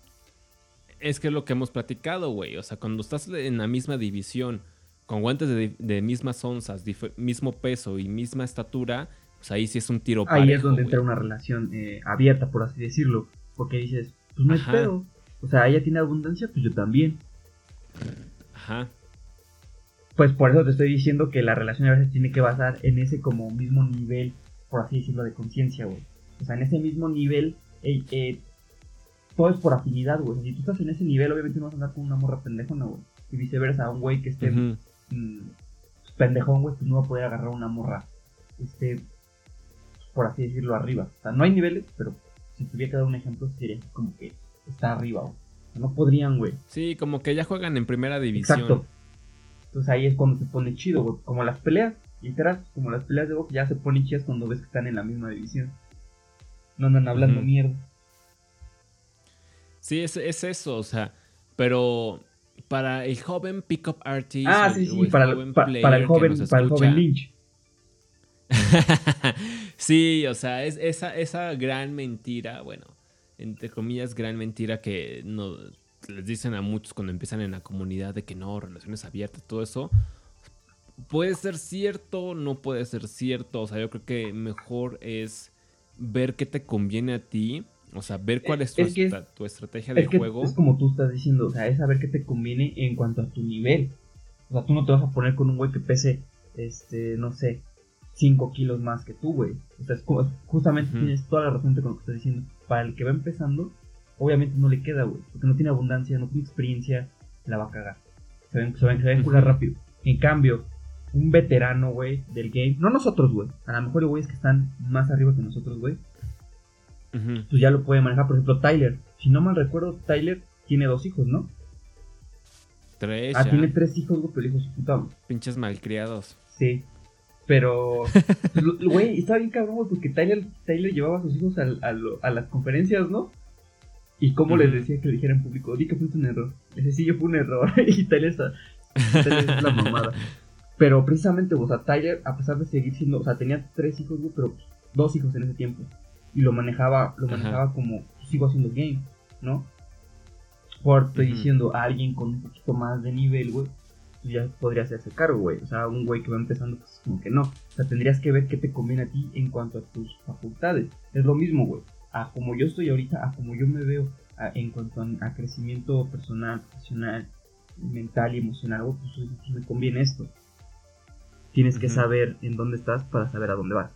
Es que es lo que hemos platicado, güey. O sea, cuando estás en la misma división, con guantes de, de mismas onzas, mismo peso y misma estatura, pues ahí sí es un tiro Ahí parejo, es donde entra una relación eh, abierta, por así decirlo. Porque dices, pues no Ajá. pedo. O sea, ella tiene abundancia, pues yo también. Ajá. Pues por eso te estoy diciendo que la relación a veces tiene que basar en ese como mismo nivel, por así decirlo, de conciencia, güey. O sea, en ese mismo nivel, eh, eh, todo es por afinidad, güey. Si tú estás en ese nivel, obviamente no vas a andar con una morra pendejona, güey. Y viceversa, un güey que esté mm, pendejón, güey, pues no va a poder agarrar una morra, este, por así decirlo, arriba. O sea, no hay niveles, pero si tuviera que dar un ejemplo, sería como que está arriba, güey. O sea, no podrían, güey. Sí, como que ya juegan en primera división. Exacto. Entonces ahí es cuando se pone chido, güey. Como las peleas, literal, como las peleas de box ya se ponen chidas cuando ves que están en la misma división. No andan hablando Ujú. mierda. Sí, es, es eso, o sea, pero para el joven pickup artist. Ah, sí, sí, para, el- joven pa- para el joven, para el joven. Lynch. sí, o sea, es esa, esa gran mentira, bueno, entre comillas, gran mentira que no, les dicen a muchos cuando empiezan en la comunidad de que no, relaciones abiertas, todo eso. Puede ser cierto, no puede ser cierto. O sea, yo creo que mejor es ver qué te conviene a ti. O sea, ver cuál es tu, Es que es- estra- tu estrategia de Es que juego. es como tú estás diciendo, o sea, es saber qué te conviene en cuanto a tu nivel. O sea, tú no te vas a poner con un güey que pese, este, no sé, 5 kilos más que tú, güey. O sea, es como, justamente tienes toda la razón con lo que estás diciendo. Para el que va empezando, obviamente no le queda, güey. Porque no tiene abundancia, no tiene experiencia, la va a cagar. Se ven, se Ujú. rápido. En cambio, un veterano, güey, del game, no nosotros, güey. A lo mejor hay güeyes que están más arriba que nosotros, güey Ujú. pues ya lo puede manejar. Por ejemplo, Tyler. Si no mal recuerdo, Tyler tiene dos hijos, ¿no? Tres, Ah, ya. tiene tres hijos, güey, pero el hijo su puta. güey. Pinches malcriados. Sí. Pero, pues, güey, estaba bien cabrón, güey, porque Tyler, Tyler llevaba a sus hijos al- a, lo- a las conferencias, ¿no? Y cómo les decía que lo dijera en público, di que fue un error. Ese sí, yo fue un error. y Tyler es la mamada. Pero precisamente, o sea, Tyler, a pesar de seguir siendo, o sea, tenía tres hijos, güey, pero dos hijos en ese tiempo. Y lo manejaba, lo Ajá. manejaba como, sigo haciendo game, ¿no? Por estoy diciendo a alguien con un poquito más de nivel, güey, pues ya podría hacerse cargo, güey. O sea, un güey que va empezando, pues como que no. O sea, tendrías que ver qué te conviene a ti en cuanto a tus facultades. Es lo mismo, güey. A como yo estoy ahorita, a como yo me veo a- en cuanto a, a crecimiento personal, profesional, mental y emocional, güey, pues, pues, me conviene esto. Tienes que saber en dónde estás para saber a dónde vas.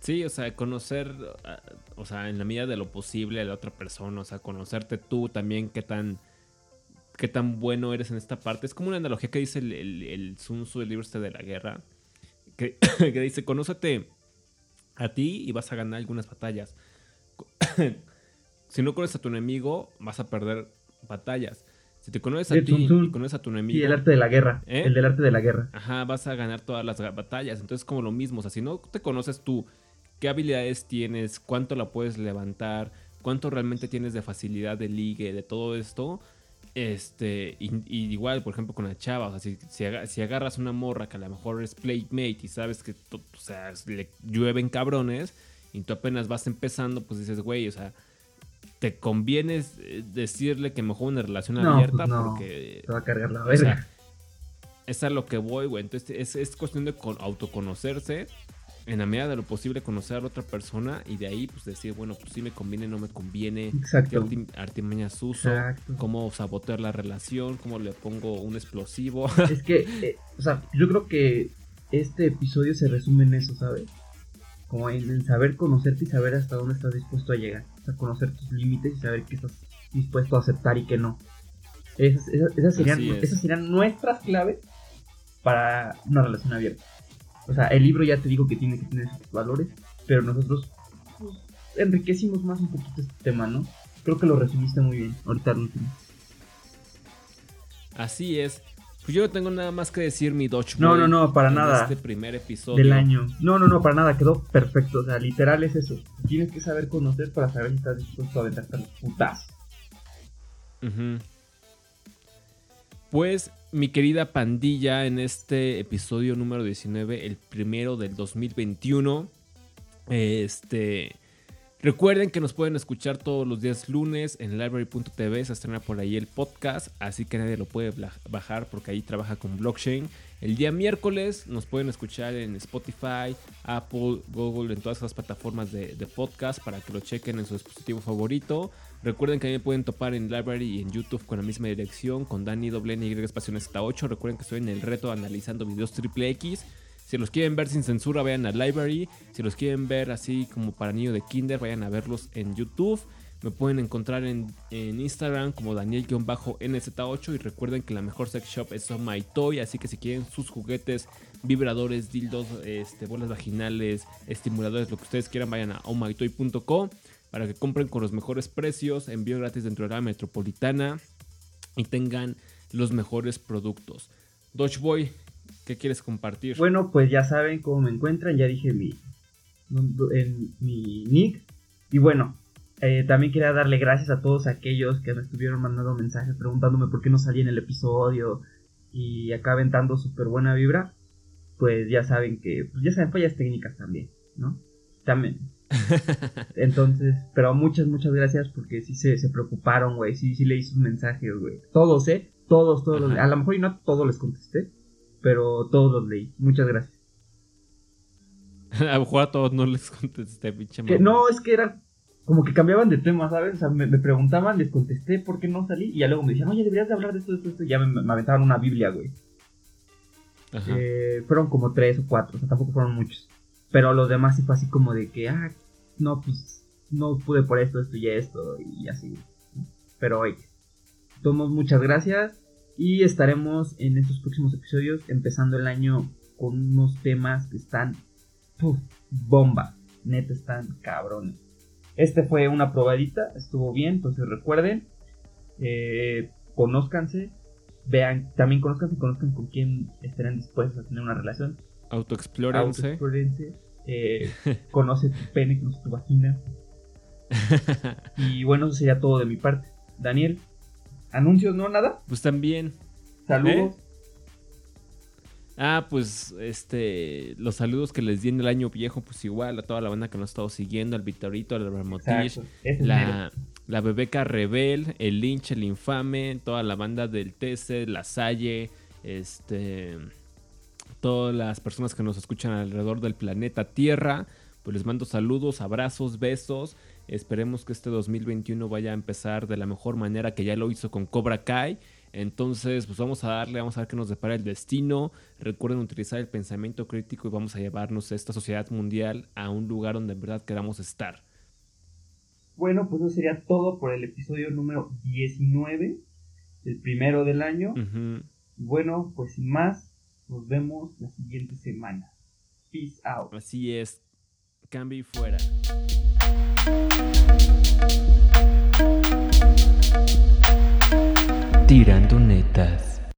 Sí, o sea, conocer, ah, o sea, en la medida de lo posible a la otra persona, o sea, conocerte tú también, qué tan, qué tan bueno eres en esta parte. Es como una analogía que dice el, el, el Sun Tzu, el libro este de la guerra, que, que dice, conócete a ti y vas a ganar algunas batallas. si no conoces a tu enemigo, vas a perder batallas. Si te conoces a ti y conoces a tu enemigo, Sí, el arte de la guerra. ¿Eh? El del arte de la guerra. Ajá, vas a ganar todas las batallas. Entonces, como lo mismo. O sea, si no te conoces tú, qué habilidades tienes, cuánto la puedes levantar, cuánto realmente tienes de facilidad de ligue, de todo esto. Este, y, y igual, por ejemplo, con la chava, o sea, si, si, aga- si agarras una morra que a lo mejor es playmate y sabes que, to- o sea, le llueven cabrones y tú apenas vas empezando, pues dices, güey, o sea, te conviene eh, decirle que mejor una relación No, abierta pues no. porque Te va a cargar la o verga. sea, es a lo que voy, güey. Entonces es, es cuestión de con- autoconocerse. En la medida de lo posible conocer a la otra persona y de ahí pues decir, bueno, pues sí me conviene, no me conviene. ¿Qué Exacto. arti- artimañas uso? Exacto. ¿Cómo sabotear la relación? ¿Cómo le pongo un explosivo? Es que, eh, o sea, yo creo que este episodio se resume en eso, ¿sabes? Como en, en saber conocerte y saber hasta dónde estás dispuesto a llegar. O sea, conocer tus límites y saber qué estás dispuesto a aceptar y qué no. Esas, esas- esas serían, es. esas serían nuestras claves para una relación abierta. O sea, el libro ya te digo que tiene que tener sus valores, pero nosotros pues, enriquecimos más un poquito este tema, ¿no? creo que lo resumiste muy bien. Ahorita al último. Así es. Pues yo no tengo nada más que decir, mi Dodge No, no, no, para en nada. Este primer episodio. Del año. No, no, no, para nada, quedó perfecto. O sea, literal es eso. Tienes que saber conocer para saber si estás dispuesto a aventarte los putazos. Ujú. Pues, mi querida pandilla, en este episodio número 19, el primero del 2021, este... Recuerden que nos pueden escuchar todos los días lunes en library.tv, se estrena por ahí el podcast, así que nadie lo puede bajar porque ahí trabaja con blockchain. El día miércoles nos pueden escuchar en Spotify, Apple, Google, en todas esas plataformas de, de podcast para que lo chequen en su dispositivo favorito. Recuerden que ahí me pueden topar en Library y en YouTube con la misma dirección, con Dani WN y espacio 8 Recuerden que estoy en el reto analizando videos triple X. Si los quieren ver sin censura, vayan a Library. Si los quieren ver así como para niño de kinder, vayan a verlos en YouTube. Me pueden encontrar en, en Instagram como Daniel-NZ8. Y recuerden que la mejor sex shop es On My Toy. Así que si quieren sus juguetes, vibradores, dildos, este, bolas vaginales, estimuladores, lo que ustedes quieran, vayan a onmytoy.com para que compren con los mejores precios, envío gratis dentro de la metropolitana y tengan los mejores productos. Dodge Boy, ¿qué quieres compartir? Bueno, pues ya saben cómo me encuentran. Ya dije mi, en mi nick. Y bueno, eh, también quería darle gracias a todos aquellos que me estuvieron mandando mensajes preguntándome por qué no salí en el episodio. Y acá aventando súper buena vibra. Pues ya saben que, pues ya saben, fallas técnicas también, ¿no? También. Entonces, pero muchas, muchas gracias porque sí se, se preocuparon, güey. Sí, sí leí sus mensajes, güey. Todos, ¿eh? Todos, todos. los- a lo mejor y no todos les contesté, pero todos los leí. Muchas gracias. a lo mejor a todos no les contesté, pinche Que no, es que era como que cambiaban de tema, ¿sabes? O sea, me, me preguntaban, les contesté por qué no salí. Y ya luego me decían, oye, deberías de hablar de esto, de esto, de esto. Y ya me, me aventaban una Biblia, güey. Eh, fueron como tres o cuatro, o sea, tampoco fueron muchos. Pero los demás sí fue así como de que, ah, no, pues no pude por esto, esto y esto, y así. Pero oye, tomamos muchas gracias y estaremos en estos próximos episodios empezando el año con unos temas que están bomba. Neta, están cabrones. Este fue una probadita, estuvo bien, entonces recuerden, eh, conózcanse, vean, también conozcanse, conozcan con quién estarán dispuestos a tener una relación. Autoexplórense. Autoexplórense, eh, conoce tu pene, conoce tu vagina. Y bueno, eso sería todo de mi parte. Daniel, ¿anuncios no? ¿Nada? pues también. Saludos. Ah, pues este, los saludos que les di en el año viejo, pues igual a toda la banda que nos ha estado siguiendo, al Vitorito, al mero. la, la Bebeca Rebel, el Lynch, el Infame, toda la banda del TC, la Salle, este, todas las personas que nos escuchan alrededor del planeta Tierra, pues les mando saludos, abrazos, besos. Esperemos que este 2021 vaya a empezar de la mejor manera que ya lo hizo con Cobra Kai. Entonces, pues vamos a darle, vamos a ver qué nos depara el destino. Recuerden utilizar el pensamiento crítico y vamos a llevarnos esta sociedad mundial a un lugar donde en verdad queramos estar. Bueno, pues eso sería todo por el episodio número 19, el primero del año. Bueno, pues sin más, nos vemos la siguiente semana. Peace out. Así es. Cambio y fuera. Tirando netas.